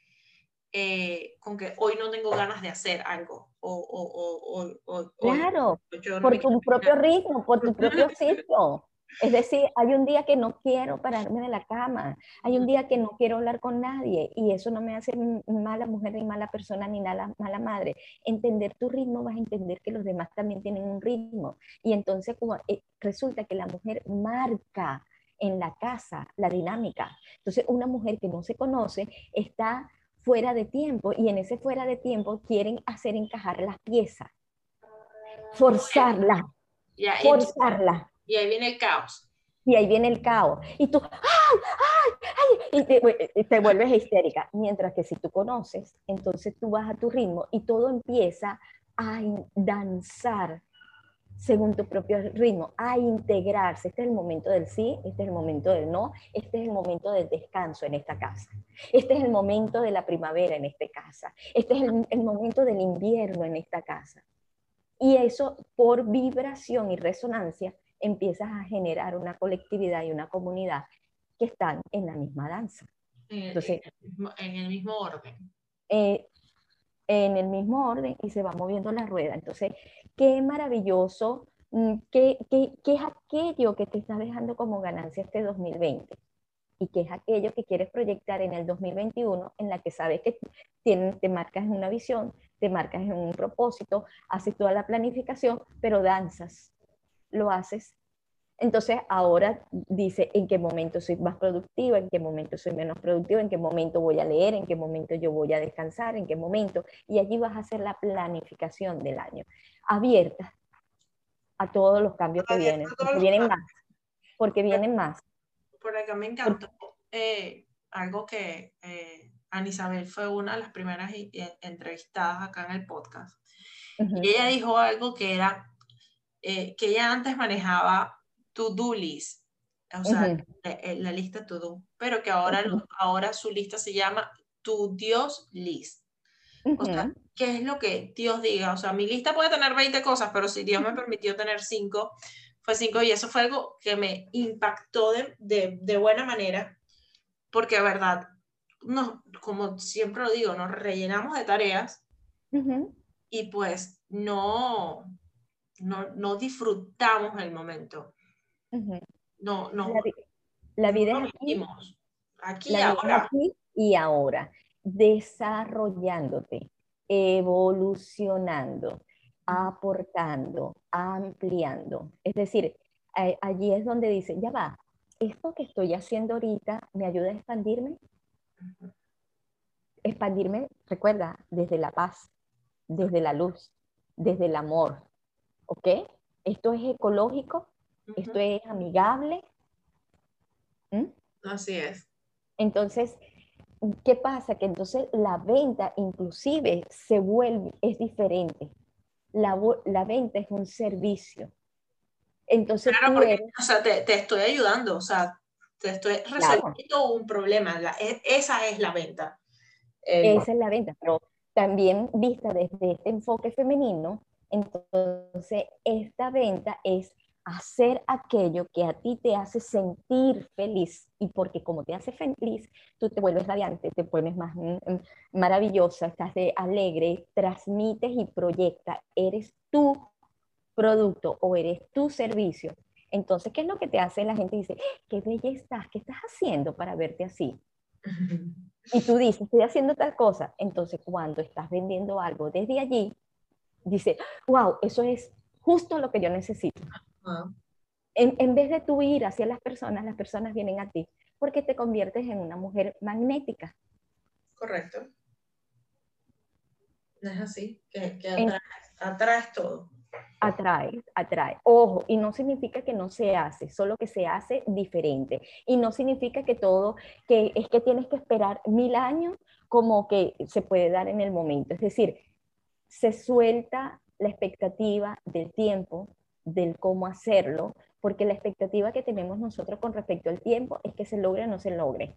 eh, con que hoy no tengo ganas de hacer algo. O, claro, por tu propio ritmo, por tu propio sitio. Es decir, hay un día que no quiero pararme de la cama, hay un día que no quiero hablar con nadie y eso no me hace mala mujer ni mala persona ni mala, mala madre. Entender tu ritmo vas a entender que los demás también tienen un ritmo y entonces como, eh, resulta que la mujer marca en la casa la dinámica. Entonces una mujer que no se conoce está fuera de tiempo y en ese fuera de tiempo quieren hacer encajar las piezas, forzarla, forzarla. Y ahí viene el caos. Y ahí viene el caos. Y tú, ¡ay, ay, ay! Y te, te vuelves histérica. Mientras que si tú conoces, entonces tú vas a tu ritmo y todo empieza a danzar según tu propio ritmo, a integrarse. Este es el momento del sí, este es el momento del no, este es el momento del descanso en esta casa. Este es el momento de la primavera en esta casa. Este es el, momento del invierno en esta casa. Y eso por vibración y resonancia empiezas a generar una colectividad y una comunidad que están en la misma danza. Entonces, en el mismo orden. Eh, en el mismo orden y se va moviendo la rueda. Entonces, qué maravilloso, mm, qué, qué, qué es aquello que te está dejando como ganancia este 2020 y qué es aquello que quieres proyectar en el 2021 en la que sabes que te marcas en una visión, te marcas en un propósito, haces toda la planificación, pero danzas, lo haces entonces ahora dice en qué momento soy más productiva, en qué momento soy menos productiva, en qué momento voy a leer, en qué momento yo voy a descansar, en qué momento. Y allí vas a hacer la planificación del año, abierta a todos los cambios que vienen, que vienen más. porque vienen más. Por acá me encantó eh, algo que eh, Ana Isabel fue una de las primeras entrevistadas acá en el podcast. Y ella dijo algo que era eh, que ella antes manejaba to-do list, o sea, la, lista to-do, pero que ahora, ahora su lista se llama tu Dios list. O sea, ¿qué es lo que Dios diga? O sea, mi lista puede tener 20 cosas, pero si Dios me permitió tener 5, fue 5 y eso fue algo que me impactó de, de, de buena manera, porque verdad, no, como siempre lo digo, nos rellenamos de tareas y pues no, no, no disfrutamos el momento. No, no. La, vida es aquí, aquí, y ahora. aquí y ahora, desarrollándote, evolucionando, aportando, ampliando. Es decir, allí es donde dice, ya va, esto que estoy haciendo ahorita me ayuda a expandirme. Expandirme, recuerda, desde la paz, desde la luz, desde el amor. ¿Ok? Esto es ecológico, esto es amigable. ¿Mm? Así es. Entonces, ¿qué pasa? Que entonces la venta inclusive se vuelve, es diferente. La, la venta es un servicio. Entonces, claro, porque, o sea, te, te, estoy ayudando, o sea, te estoy resolviendo un problema. E, esa es la venta. esa es la venta, pero también vista desde este enfoque femenino, entonces esta venta es hacer aquello que a ti te hace sentir feliz y porque como te hace feliz, tú te vuelves radiante, te pones más mm, mm, maravillosa, estás de alegre, transmites y proyectas, eres tu producto o eres tu servicio. Entonces, ¿qué es lo que te hace? La gente dice, ¡Ah, qué bella estás, ¿qué estás haciendo para verte así? Y tú dices, estoy haciendo tal cosa. Entonces, cuando estás vendiendo algo desde allí, dice, wow, eso es justo lo que yo necesito. En, en, vez de tú ir hacia las personas, las personas vienen a ti porque te conviertes en una mujer magnética. Correcto. Es así, que, que atraes todo atrae, atrae. Ojo, y no significa que no se hace, solo que se hace diferente. Y no significa que todo, que es que tienes que esperar mil años como que se puede dar en el momento. Es decir, se suelta la expectativa del tiempo, del cómo hacerlo, porque la expectativa que tenemos nosotros con respecto al tiempo es que se logre o no se logre.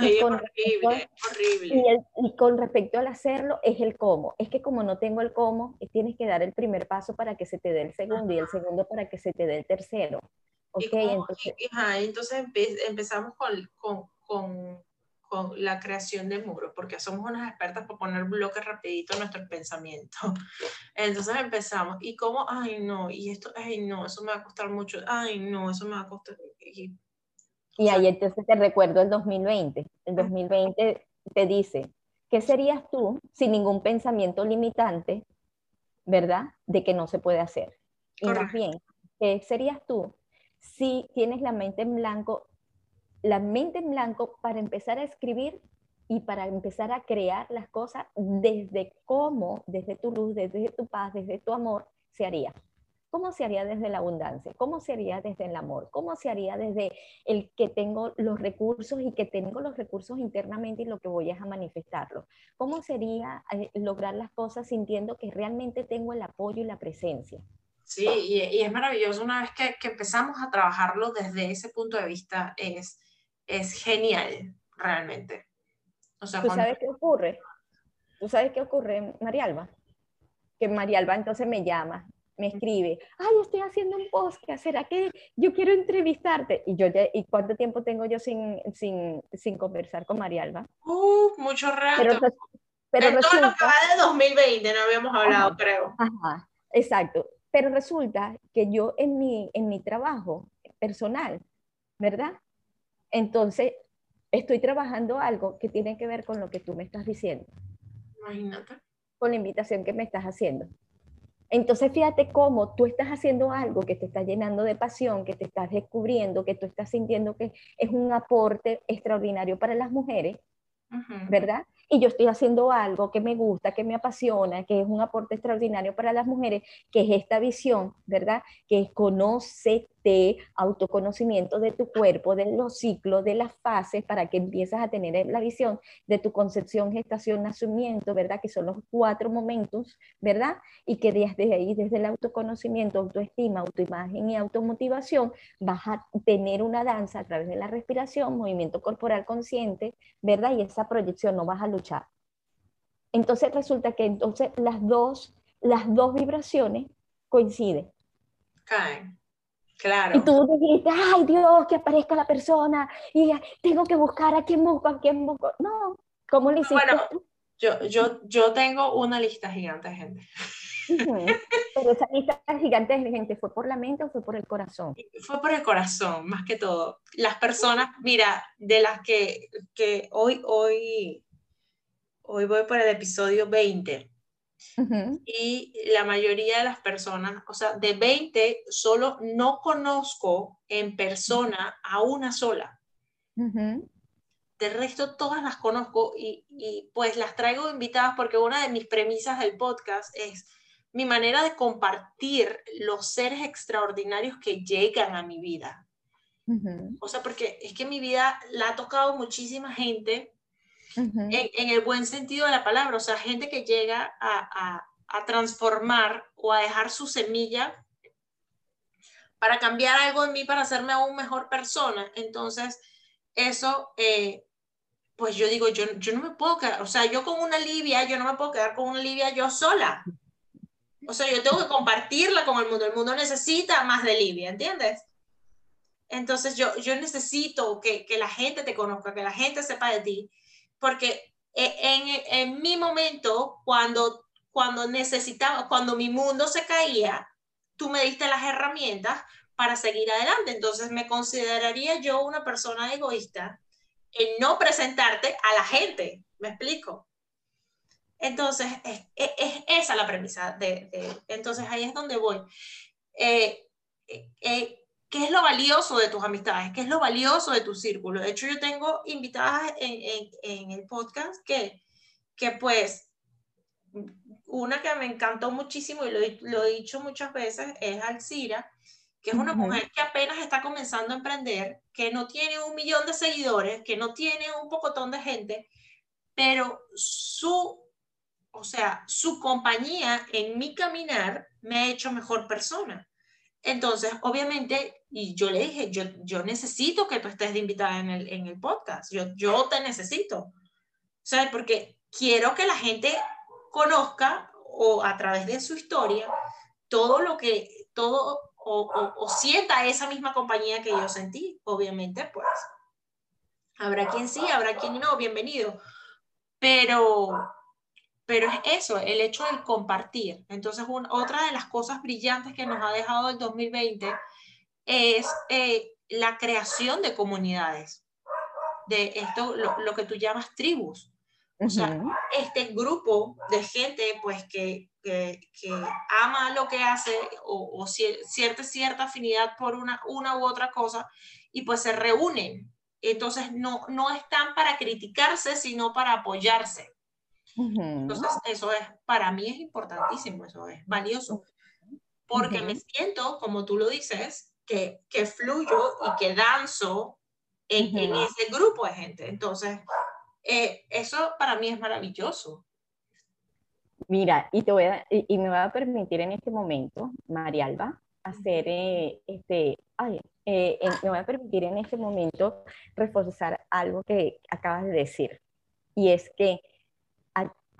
y, con horrible, horrible. Y, con respecto al hacerlo es el cómo. Es que como no tengo el cómo, eh, tienes que dar el primer paso para que se te dé el segundo y el segundo para que se te dé el tercero. Okay, entonces, entonces empezamos con, con con la creación de muros, porque somos unas expertas por poner bloques rapidito en nuestros pensamientos. Entonces empezamos, y como, ay no, y esto, ay no, eso me va a costar mucho, ay no, eso me va a costar. Y, y ahí entonces te recuerdo el 2020. El 2020 te dice, ¿qué serías tú sin ningún pensamiento limitante, verdad? De que no se puede hacer. Y más bien, ¿qué serías tú si tienes la mente en blanco la mente en blanco para empezar a escribir y para empezar a crear las cosas desde cómo, desde tu luz, desde tu paz, desde tu amor, se haría. ¿Cómo se haría desde la abundancia? ¿Cómo se haría desde el amor? ¿Cómo se haría desde el que tengo los recursos y que tengo los recursos internamente y lo que voy a manifestarlo? ¿Cómo sería eh, lograr las cosas sintiendo que realmente tengo el apoyo y la presencia? Sí, y, es maravilloso una vez que, que, empezamos a trabajarlo desde ese punto de vista, es es genial, realmente. ¿Tú sabes qué ocurre? ¿Tú sabes qué ocurre, Marialba? Que Marialba entonces me llama, me escribe, ay, estoy haciendo un podcast, ¿será que yo quiero entrevistarte? Y yo ¿y cuánto tiempo tengo yo sin, sin, sin conversar con Marialba? Uh, mucho rato. Pero, pero resulta, lo que va de 2020, no habíamos hablado, creo. Ajá, exacto. Pero resulta que yo en mi, en mi trabajo personal, ¿verdad? Entonces, estoy trabajando algo que tiene que ver con lo que tú me estás diciendo. Imagínate. Con la invitación que me estás haciendo. Entonces, fíjate cómo tú estás haciendo algo que te está llenando de pasión, que te estás descubriendo, que tú estás sintiendo que es un aporte extraordinario para las mujeres, ¿verdad? Y yo estoy haciendo algo que me gusta, que me apasiona, que es un aporte extraordinario para las mujeres, que es esta visión, ¿verdad? Que es conócete de autoconocimiento de tu cuerpo, de los ciclos, de las fases, para que empieces a tener la visión de tu concepción, gestación, nacimiento, ¿verdad? Que son los cuatro momentos, ¿verdad? Y que desde ahí, desde el autoconocimiento, autoestima, autoimagen y automotivación, vas a tener una danza a través de la respiración, movimiento corporal consciente, ¿verdad? Y esa proyección no vas a luchar. Entonces resulta que entonces las dos, las dos vibraciones coinciden. Caen. Claro. Y tú dijiste, ay Dios, que aparezca la persona y tengo que buscar a quién busco, a quién busco. No, ¿cómo le hiciste? Bueno, yo, yo, yo tengo una lista gigante de gente. Pero esa lista gigante de gente, ¿fue por la mente o fue por el corazón? Fue por el corazón, más que todo. Las personas, mira, de las que, que hoy, hoy, hoy voy por el episodio 20 y la mayoría de las personas, o sea, de 20, solo no conozco en persona a una sola. De resto, todas las conozco y, y, pues las traigo invitadas porque una de mis premisas del podcast es mi manera de compartir los seres extraordinarios que llegan a mi vida. O sea, porque es que mi vida la ha tocado muchísima gente en, el buen sentido de la palabra, o sea, gente que llega a, transformar o a dejar su semilla para cambiar algo en mí, para hacerme aún mejor persona. Entonces, eso, eh, pues yo digo, yo, yo no me puedo quedar, o sea, yo con una Livia, yo no me puedo quedar con una Livia yo sola. O sea, yo tengo que compartirla con el mundo. El mundo necesita más de Livia, ¿entiendes? Entonces yo, yo necesito que, que la gente te conozca, que la gente sepa de ti porque e, en, mi momento, cuando, cuando necesitaba, cuando mi mundo se caía, tú me diste las herramientas para seguir adelante. Entonces me consideraría yo una persona egoísta en no presentarte a la gente. ¿Me explico? Entonces, es, es, esa la premisa. De, entonces, ahí es donde voy. Eh, eh ¿Qué es lo valioso de tus amistades? ¿Qué es lo valioso de tu círculo? De hecho, yo tengo invitadas en, en, el podcast que, que, pues, una que me encantó muchísimo y lo, lo he dicho muchas veces es Alcira, que es una mujer que apenas está comenzando a emprender, que no tiene un millón de seguidores, que no tiene un pocotón de gente, pero su, o sea, su compañía en mi caminar me ha hecho mejor persona. Entonces, obviamente, y yo le dije, yo, yo necesito que tú estés de invitada en el, en el podcast, yo, yo te necesito, ¿sabes? Porque quiero que la gente conozca o a través de su historia todo lo que, todo, o, o, sienta esa misma compañía que yo sentí, obviamente, pues. Habrá quien sí, habrá quien no, bienvenido. Pero, pero es eso, el hecho del compartir. Entonces, otra de las cosas brillantes que nos ha dejado el 2020 es eh, la creación de comunidades, de esto, lo, que tú llamas tribus. O sea, este grupo de gente, pues, que, que, ama lo que hace o, cierta, cierta afinidad por una, una u otra cosa, y pues se reúnen. Entonces, no, no están para criticarse, sino para apoyarse. Entonces, eso es, para mí es importantísimo, eso es valioso, porque me siento, como tú lo dices, que, que fluyo y que danzo en, en, ese grupo de gente. Entonces, eh, eso para mí es maravilloso. Mira, y, te voy a, y, me va a permitir en este momento, Marialba, hacer eh, este, ay, eh, me va a permitir en este momento reforzar algo que acabas de decir, y es que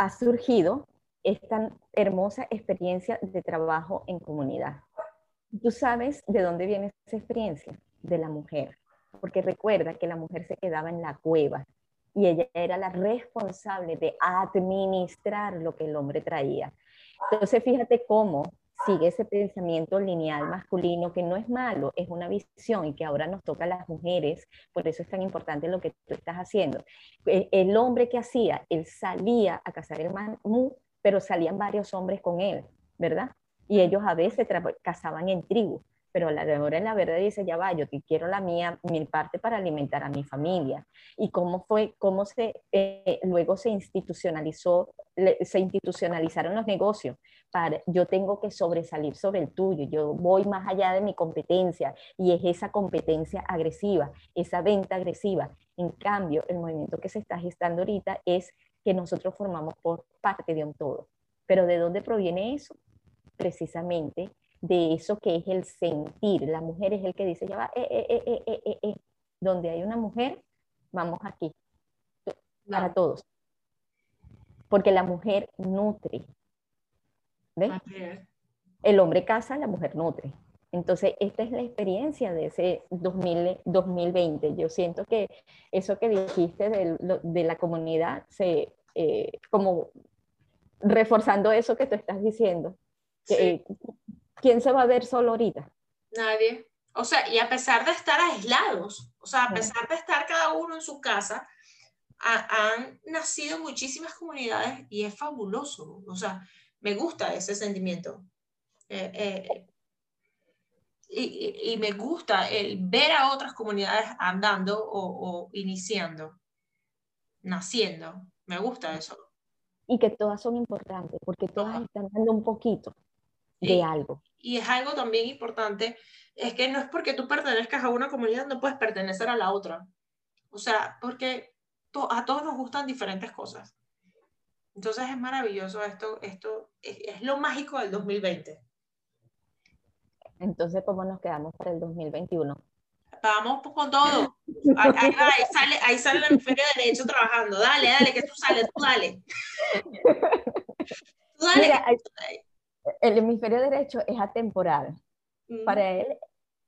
ha surgido esta hermosa experiencia de trabajo en comunidad. Tú sabes de dónde viene esa experiencia, de la mujer, porque recuerda que la mujer se quedaba en la cueva y ella era la responsable de administrar lo que el hombre traía. Entonces, fíjate cómo sigue ese pensamiento lineal masculino que no es malo, es una visión y que ahora nos toca a las mujeres, por eso es tan importante lo que tú estás haciendo. E, el, hombre que hacía, él salía a cazar el mamú, pero salían varios hombres con él, ¿verdad? Y ellos a veces cazaban en tribu, pero la hora en la verdad dice, ya va, yo te quiero la mía, mi parte para alimentar a mi familia. Y cómo fue, cómo se, eh, luego se institucionalizó se institucionalizaron los negocios, para, yo tengo que sobresalir sobre el tuyo, yo voy más allá de mi competencia y es esa competencia agresiva, esa venta agresiva. En cambio, el movimiento que se está gestando ahorita es que nosotros formamos por parte de un todo. Pero ¿de dónde proviene eso? Precisamente de eso que es el sentir. La mujer es el que dice, ya va, eh, eh, eh, eh donde hay una mujer, vamos aquí, para todos. Porque la mujer nutre. ¿Ves? El hombre casa, la mujer nutre. Entonces, esta es la experiencia de ese 2000, 2020. Yo siento que eso que dijiste de, de la comunidad, se, eh, como reforzando eso que tú estás diciendo. Eh, ¿Quién se va a ver solo ahorita? Nadie. O sea, y a pesar de estar aislados, o sea, a pesar de estar cada uno en su casa, han nacido muchísimas comunidades y es fabuloso. O sea, me gusta ese sentimiento. Eh, eh, y, y, me gusta el ver a otras comunidades andando o, iniciando, naciendo. Me gusta eso. Y que todas son importantes, porque todas están dando un poquito de algo. Y es algo también importante, es que no es porque tú pertenezcas a una comunidad, no puedes pertenecer a la otra. O sea, porque a todos nos gustan diferentes cosas. Entonces es maravilloso esto, esto es, lo mágico del 2020. Entonces, ¿cómo nos quedamos para el 2021? Vamos con todo. Ahí, sale, ahí sale el hemisferio derecho trabajando. Dale, dale, que tú sales, tú dale. Tú dale. El hemisferio derecho es atemporal. Mm. Para él,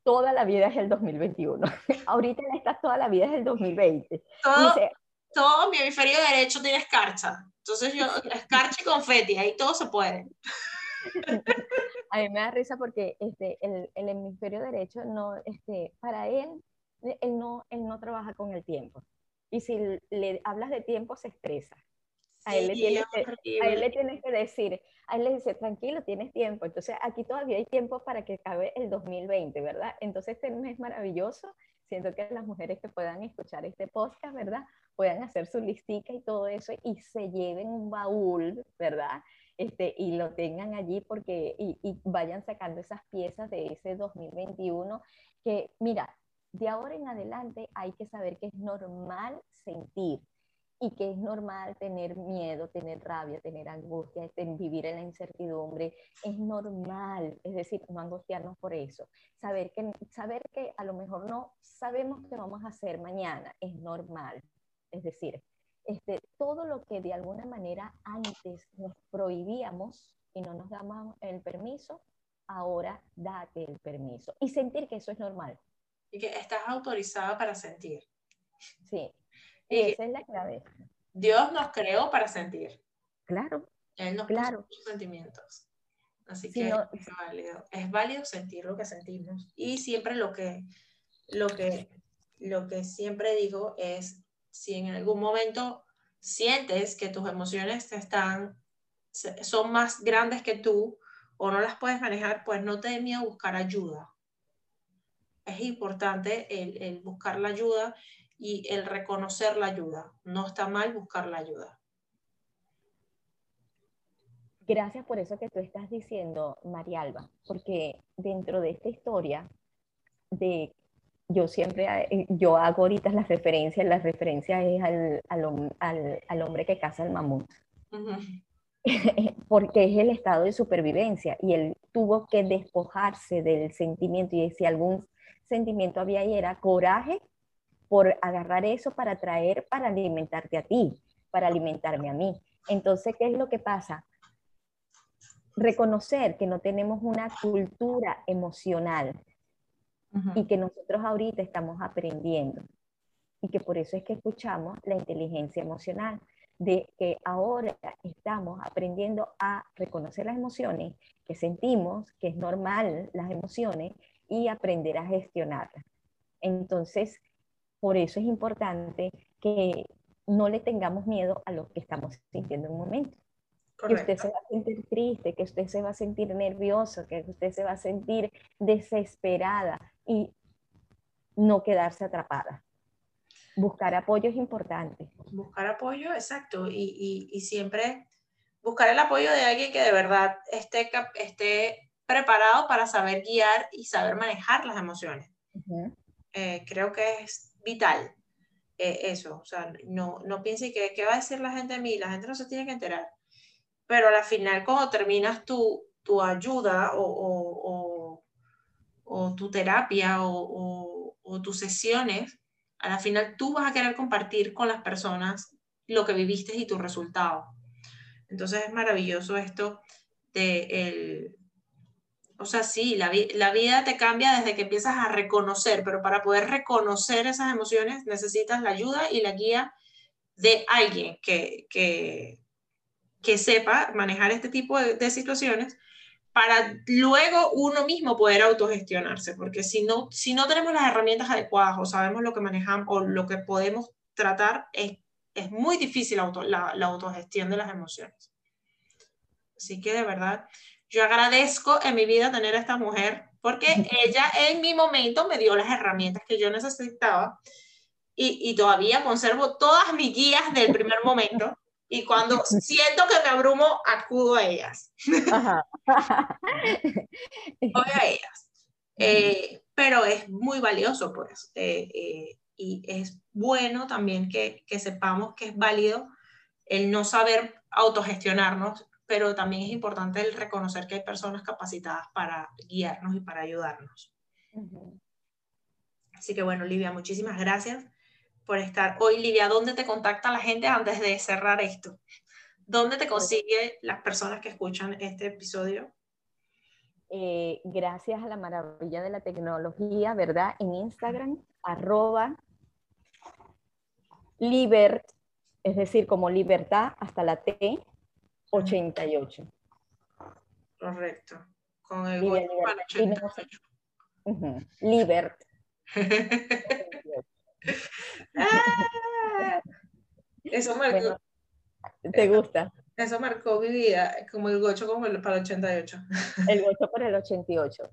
toda la vida es el 2021. Ahorita en esta toda la vida es el 2020. Todo, todo mi hemisferio derecho tiene escarcha. Entonces yo, escarcha y confeti, ahí todo se puede. A mí me da risa porque este, el, el hemisferio derecho, no, este, para él, él no, él no trabaja con el tiempo. Y si le hablas de tiempo, se estresa. A él, le tienes que, a él le tienes que decir, a él le dice, tranquilo, tienes tiempo. Entonces, aquí todavía hay tiempo para que acabe el 2020, ¿verdad? Entonces, este mes maravilloso. Siento que las mujeres que puedan escuchar este podcast, ¿verdad? Puedan hacer su listica y todo eso y se lleven un baúl, ¿verdad? Este, y lo tengan allí porque, y, y vayan sacando esas piezas de ese 2021 que, mira, de ahora en adelante hay que saber que es normal sentir, y que es normal tener miedo, tener rabia, tener angustia, vivir en la incertidumbre, es normal, es decir, no angustiarnos por eso, saber que, saber que a lo mejor no sabemos qué vamos a hacer mañana, es normal, es decir, este, todo lo que de alguna manera antes nos prohibíamos y no nos damos el permiso, ahora date el permiso y sentir que eso es normal. Y que estás autorizada para sentir. Sí, esa es la clave. Dios nos creó para sentir. Claro. Él nos claro. puso sentimientos. Así que es válido. Es válido sentir lo que sentimos. Y siempre lo que, lo que, lo que siempre digo es, si en algún momento sientes que tus emociones están, son más grandes que tú o no las puedes manejar, pues no te dé miedo buscar ayuda. Es importante el, el buscar la ayuda y el reconocer la ayuda. No está mal buscar la ayuda. Gracias por eso que tú estás diciendo, María Alba, porque dentro de esta historia de yo siempre, eh, yo hago ahorita las referencias, las referencias es al, al, al, hombre que caza el mamut, porque es el estado de supervivencia y él tuvo que despojarse del sentimiento y si algún sentimiento había ahí era coraje por agarrar eso para traer, para alimentarte a ti, para alimentarme a mí. Entonces, ¿qué es lo que pasa? Reconocer que no tenemos una cultura emocional y que nosotros ahorita estamos aprendiendo y que por eso es que escuchamos la inteligencia emocional, de que ahora estamos aprendiendo a reconocer las emociones, que sentimos, que es normal las emociones y aprender a gestionarlas. Entonces, por eso es importante que no le tengamos miedo a lo que estamos sintiendo en un momento. Que usted se va a sentir triste, que usted se va a sentir nervioso, que usted se va a sentir desesperada y no quedarse atrapada. Buscar apoyo es importante. Buscar apoyo, exacto. Y, y, y siempre buscar el apoyo de alguien que de verdad esté, esté preparado para saber guiar y saber manejar las emociones. Eh, creo que es vital eh, eso. O sea, no, no piense que qué va a decir la gente de mí, la gente no se tiene que enterar. Pero al final, cuando terminas tu, tu ayuda o, o, tu terapia o, o tus sesiones, a la final tú vas a querer compartir con las personas lo que viviste y tu resultado. Entonces es maravilloso esto de el, o sea, sí, la, la, vida te cambia desde que empiezas a reconocer, pero para poder reconocer esas emociones necesitas la ayuda y la guía de alguien que, que, que sepa manejar este tipo de, situaciones para luego uno mismo poder autogestionarse, porque si no, si no tenemos las herramientas adecuadas o sabemos lo que manejamos o lo que podemos tratar, es, es muy difícil la, la autogestión de las emociones. Así que de verdad, yo agradezco en mi vida tener a esta mujer porque ella en mi momento me dio las herramientas que yo necesitaba y, y todavía conservo todas mis guías del primer momento y cuando siento que me abrumo, acudo a ellas. Voy a ellas. Eh, pero es muy valioso, pues. Eh, eh, y es bueno también que, que, sepamos que es válido el no saber autogestionarnos pero también es importante el reconocer que hay personas capacitadas para guiarnos y para ayudarnos. Así que bueno, Livia, muchísimas gracias por estar hoy. Livia, ¿dónde te contacta la gente antes de cerrar esto? ¿Dónde te consigue las personas que escuchan este episodio? Eh, gracias a la maravilla de la tecnología, ¿verdad? En Instagram, arroba libert, es decir, como libertad hasta la T, 88. Correcto. Con el Liber, para 88. Uh Libert. ah, eso marcó. Bueno, ¿Te gusta? Eso marcó mi vida, como el gocho como el, para el 88. El gocho para el 88.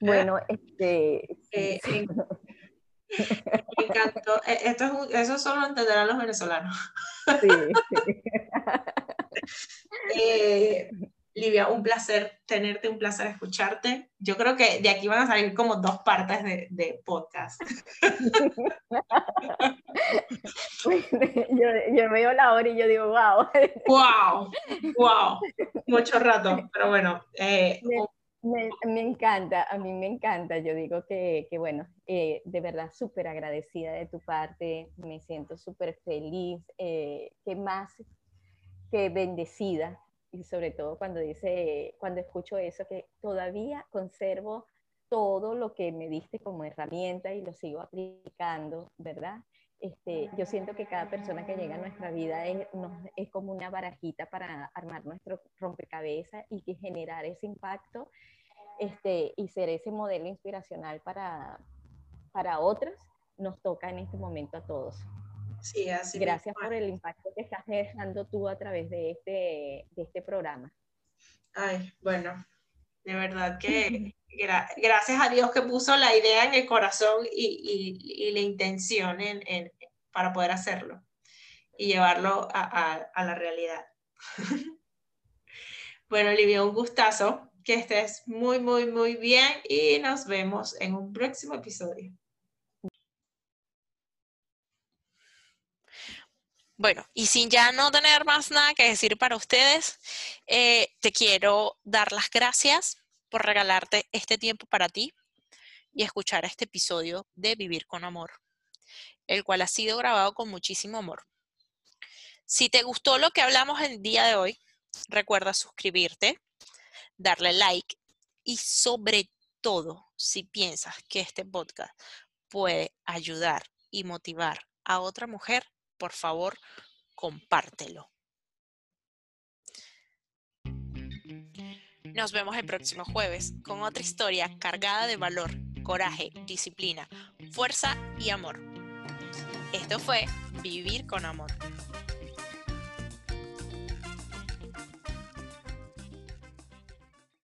Bueno, este... Eh, sí. Me encantó. E, esto es un, eso solo lo entenderán los venezolanos. Sí, sí. Eh, Livia, un placer tenerte, un placer escucharte. Yo creo que de aquí van a salir como dos partes de, de podcast. yo, yo, veo la hora y yo digo, wow. Wow, wow. Mucho rato, pero bueno. Eh, me, encanta, a mí me encanta. Yo digo que, que bueno, eh, de verdad súper agradecida de tu parte, me siento súper feliz. Eh, ¿Qué más que bendecida y sobre todo cuando dice, cuando escucho eso, que todavía conservo todo lo que me diste como herramienta y lo sigo aplicando, ¿verdad? Este, yo siento que cada persona que llega a nuestra vida es, es como una barajita para armar nuestro rompecabezas y que generar ese impacto este, y ser ese modelo inspiracional para, para otros, nos toca en este momento a todos. Sí, así Gracias por el impacto que estás dejando tú a través de este, de este programa. Ay, bueno, de verdad que gracias a Dios que puso la idea en el corazón y, la intención en, en, para poder hacerlo y llevarlo a la realidad. bueno, Olivia, un gustazo. Que estés muy, muy, muy bien y nos vemos en un próximo episodio. Bueno, y sin ya no tener más nada que decir para ustedes, eh, te quiero dar las gracias por regalarte este tiempo para ti y escuchar este episodio de Vivir con Amor, el cual ha sido grabado con muchísimo amor. Si te gustó lo que hablamos el día de hoy, recuerda suscribirte, darle like y sobre todo, si piensas que este podcast puede ayudar y motivar a otra mujer, por favor, compártelo. Nos vemos el próximo jueves con otra historia cargada de valor, coraje, disciplina, fuerza y amor. Esto fue Vivir con Amor.